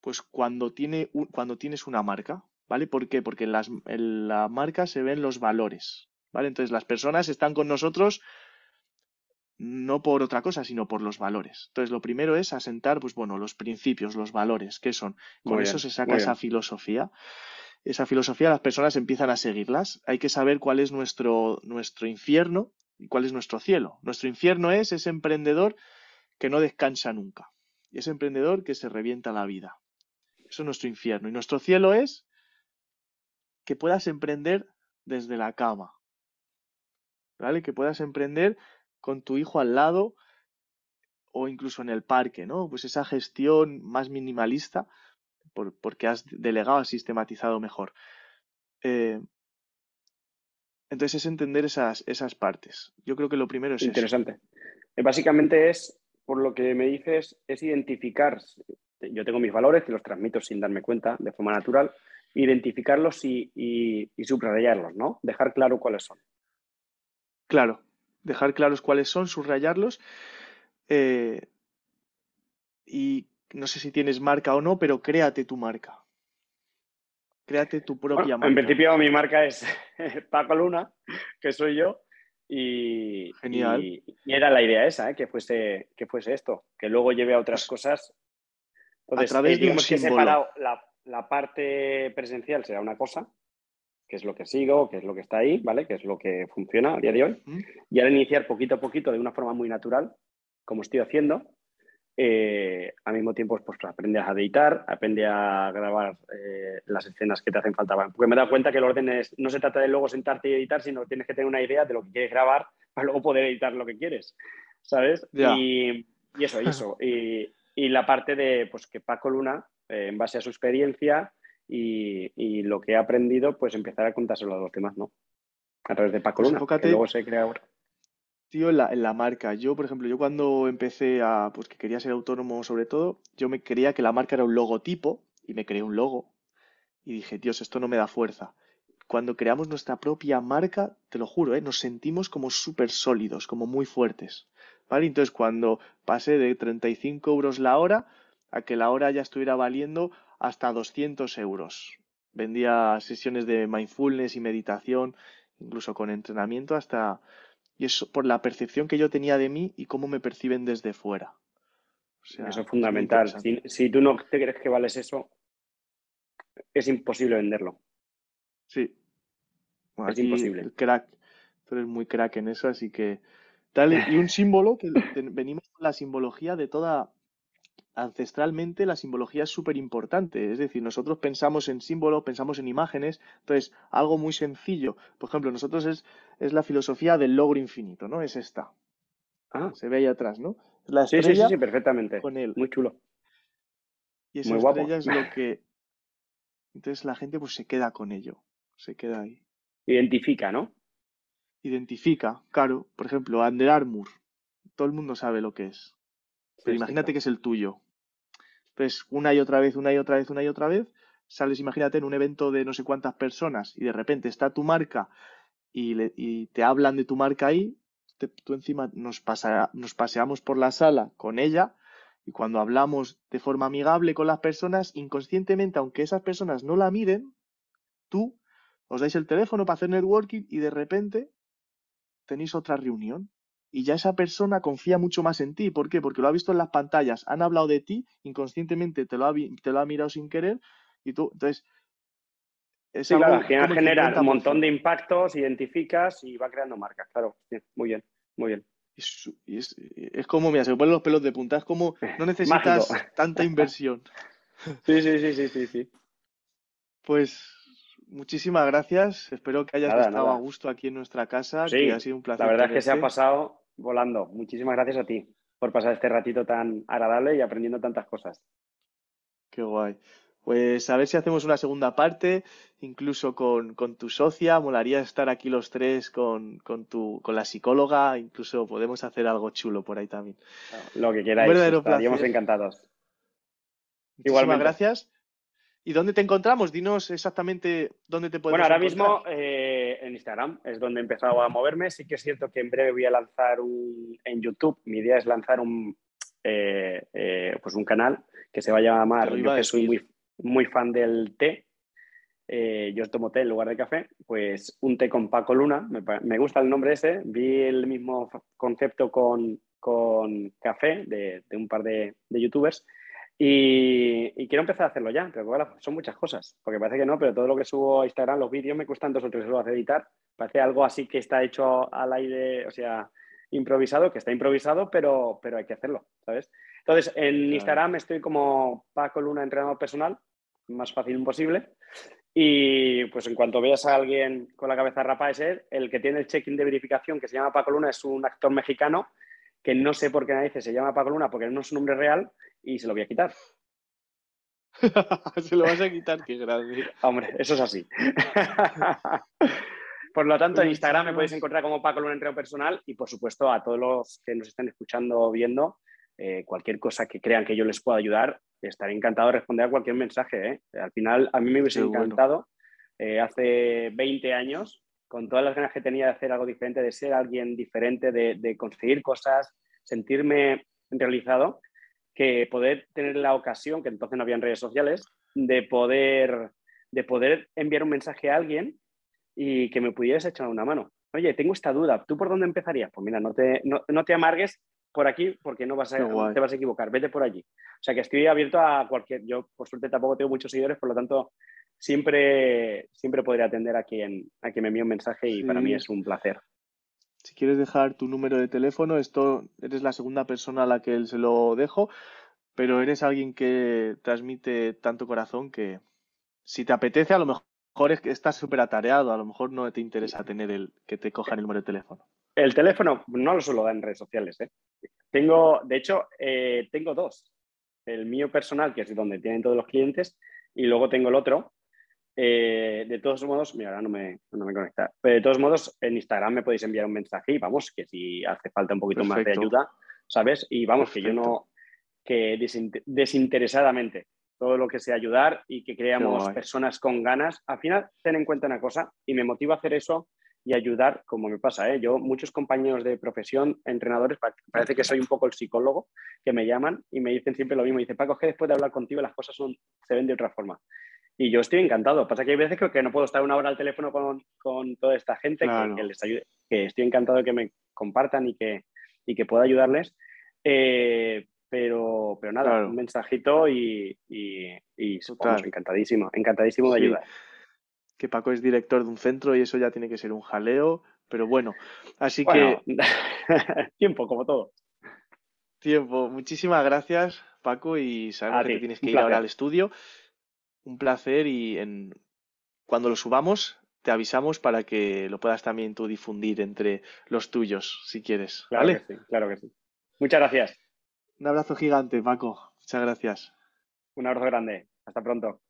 Pues cuando, tiene cuando tienes una marca, ¿vale? ¿Por qué? Porque en, las, en la marca se ven los valores, ¿vale? Entonces las personas están con nosotros no por otra cosa, sino por los valores. Entonces, lo primero es asentar, pues bueno, los principios, los valores, ¿qué son? Con eso se saca esa filosofía. Esa filosofía las personas empiezan a seguirlas. Hay que saber cuál es nuestro, nuestro infierno y cuál es nuestro cielo. Nuestro infierno es ese emprendedor que no descansa nunca. Y ese emprendedor que se revienta la vida. Eso es nuestro infierno. Y nuestro cielo es que puedas emprender desde la cama. ¿Vale? Que puedas emprender con tu hijo al lado o incluso en el parque, ¿no? Pues esa gestión más minimalista porque has delegado, has sistematizado mejor. Eh, entonces es entender esas, esas partes. Yo creo que lo primero es Interesante. Eh, básicamente es, por lo que me dices, es identificar, yo tengo mis valores que los transmito sin darme cuenta de forma natural, identificarlos y, y subrayarlos, ¿no? Dejar claro cuáles son. Claro, dejar claros cuáles son, subrayarlos. Eh, y no sé si tienes marca o no, pero créate tu marca. Créate tu propia marca. En principio mi marca es Paco Luna, que soy yo. Y, Genial. Y, era la idea esa, ¿eh? que, fuese, que fuese esto, que luego lleve a otras pues cosas. a través de un que separado la, la parte presencial será una cosa qué es lo que sigo, qué es lo que está ahí, ¿vale? Qué es lo que funciona a día de hoy. Y ahora iniciar poquito a poquito de una forma muy natural, como estoy haciendo. Eh, al mismo tiempo, pues aprendes a editar, aprende a grabar eh, las escenas que te hacen falta. Porque me he dado cuenta que el orden es, no se trata de luego sentarte y editar, sino tienes que tener una idea de lo que quieres grabar para luego poder editar lo que quieres, ¿sabes? Y, eso, y eso. y, y, la parte de pues, que Paco Luna, eh, en base a su experiencia, y, lo que he aprendido, pues empezar a contárselo a los demás, ¿no? A través de Paco pues Luna, que luego se crea ahora. Tío, en la, en la marca. Yo, por ejemplo, yo cuando empecé a, pues que quería ser autónomo sobre todo, yo me creía que la marca era un logotipo y me creé un logo y dije, Dios, esto no me da fuerza. Cuando creamos nuestra propia marca, te lo juro, ¿eh? nos sentimos como súper sólidos, como muy fuertes. ¿Vale? Entonces, cuando pasé de 35 euros la hora a que la hora ya estuviera valiendo hasta 200 euros. Vendía sesiones de mindfulness y meditación, incluso con entrenamiento, hasta... Y eso por la percepción que yo tenía de mí y cómo me perciben desde fuera. eso es fundamental. Si, tú no te crees que vales eso, es imposible venderlo. Sí. es imposible. crack. Tú eres muy crack en eso, así que... Dale. Y un símbolo que venimos con la simbología de toda ancestralmente la simbología es súper importante. Es decir, nosotros pensamos en símbolos, pensamos en imágenes. Entonces, algo muy sencillo. Por ejemplo, nosotros es, es la filosofía del logro infinito, ¿no? Es esta. Ah. Se ve ahí atrás, ¿no? La sí, sí, sí, perfectamente. Con él. Muy chulo. Y esa estrella es lo que. Entonces la gente pues se queda con ello. Se queda ahí. Identifica, ¿no? Identifica, claro. Por ejemplo, Under Armour. Todo el mundo sabe lo que es. Pero imagínate que es el tuyo. Pues una y otra vez, una y otra vez, una y otra vez, sales, imagínate, en un evento de no sé cuántas personas y de repente está tu marca y, te hablan de tu marca ahí, tú encima nos, nos paseamos por la sala con ella y cuando hablamos de forma amigable con las personas, inconscientemente, aunque esas personas no la miren, tú os dais el teléfono para hacer networking y de repente tenéis otra reunión y ya esa persona confía mucho más en ti. ¿Por qué? Porque lo ha visto en las pantallas, han hablado de ti, inconscientemente te lo ha, te lo ha mirado sin querer y tú, entonces, es Sí, claro, al final como el genera un 50%. montón de impactos, identificas y va creando marcas, claro. Muy bien, muy bien. Es, es, es como, mira, se me ponen los pelos de punta, es como no necesitas tanta inversión. Sí, sí, sí, sí, sí, sí. Pues muchísimas gracias, espero que hayas Nada, estado nada. a gusto aquí en nuestra casa, Sí, que ha sido un placer La verdad es que se ha pasado volando. Muchísimas gracias a ti por pasar este ratito tan agradable y aprendiendo tantas cosas. Qué guay. Pues a ver si hacemos una segunda parte, incluso con, con tu socia. Molaría estar aquí los tres con, con tu, con la psicóloga. Incluso podemos hacer algo chulo por ahí también. Lo que queráis, estaríamos encantados. Muchísimas Igualmente. gracias. ¿Y dónde te encontramos? Dinos exactamente dónde te podemos Bueno, ahora encontrar. mismo eh, en Instagram es donde he empezado a moverme. Sí que es cierto que en breve voy a lanzar un en YouTube. Mi idea es lanzar un eh, eh, pues un canal que se va a llamar. Yo que soy muy, muy fan del té. eh, yo tomo té en lugar de café, pues un té con Paco Luna, me, me gusta el nombre ese, vi el mismo concepto con, con café de, de un par de, de youtubers y, y quiero empezar a hacerlo ya, pero son muchas cosas, porque parece que no, pero todo lo que subo a Instagram, los vídeos me cuestan dos o tres horas de editar, parece algo así que está hecho al aire, o sea, improvisado, que está improvisado, pero, pero hay que hacerlo, ¿sabes? Entonces, en Claro. Instagram estoy como Paco Luna, entrenador personal, más fácil imposible. Y pues en cuanto veas a alguien con la cabeza rapa es él, el que tiene el check-in de verificación que se llama Paco Luna es un actor mexicano que no sé por qué nadie se llama Paco Luna porque no es su nombre real y se lo voy a quitar. Se lo vas a quitar, qué grande. Hombre, eso es así. Por lo tanto, en Instagram me podéis encontrar como Paco Luna Entreno Personal y, por supuesto, a todos los que nos estén escuchando o viendo, eh, cualquier cosa que crean que yo les pueda ayudar, estaré encantado de responder a cualquier mensaje. ¿eh? Al final, a mí me hubiese Qué bueno. encantado eh, hace 20 años, con todas las ganas que tenía de hacer algo diferente, de ser alguien diferente, de, de conseguir cosas, sentirme realizado, que poder tener la ocasión, que entonces no habían redes sociales, de poder, de poder enviar un mensaje a alguien y que me pudieras echar una mano. Oye, tengo esta duda, ¿tú por dónde empezarías? Pues mira, no te, no, no te amargues por aquí porque no vas a, te vas a equivocar, vete por allí. O sea que estoy abierto a cualquier, yo por suerte tampoco tengo muchos seguidores, por lo tanto siempre, siempre podré atender a quien, a quien me envíe un mensaje y para mí es un placer. Si quieres dejar tu número de teléfono, esto eres la segunda persona a la que él se lo dejo, pero eres alguien que transmite tanto corazón que si te apetece, a lo mejor es que estás súper atareado, a lo mejor no te interesa tener el que te cojan el número de teléfono. El teléfono no lo suelo dar en redes sociales. ¿eh? Tengo, de hecho, eh, tengo dos. El mío personal, que es donde tienen todos los clientes, y luego tengo el otro. Eh, de todos modos, mira, ahora no me, no me conecta. Pero de todos modos, en Instagram me podéis enviar un mensaje y vamos, que si hace falta un poquito más de ayuda, ¿sabes? Y vamos, que yo no, que desin- desinteresadamente, todo lo que sea ayudar y que creamos personas con ganas. Al final, ten en cuenta una cosa, y me motiva a hacer eso y ayudar, como me pasa, ¿eh? Yo, muchos compañeros de profesión, entrenadores, pa- parece que soy un poco el psicólogo, que me llaman y me dicen siempre lo mismo. Dice, Paco, es que después de hablar contigo las cosas son, se ven de otra forma. Y yo estoy encantado. Pasa que hay veces que, que no puedo estar una hora al teléfono con, con toda esta gente que- les ayude, que estoy encantado de que me compartan y que, y que pueda ayudarles. Eh, pero, pero nada, Claro. un mensajito y, y, y vamos, encantadísimo, encantadísimo de Sí. ayudar. Que Paco es director de un centro y eso ya tiene que ser un jaleo, pero bueno, así Bueno, que tiempo, como todo. tiempo. Muchísimas gracias, Paco, y sabemos A que tienes que ir ahora al estudio. Un placer y en... cuando lo subamos te avisamos para que lo puedas también tú difundir entre los tuyos, si quieres. Claro ¿Vale? que sí, claro que sí. Muchas gracias. Un abrazo gigante, Paco. Muchas gracias. Un abrazo grande. Hasta pronto.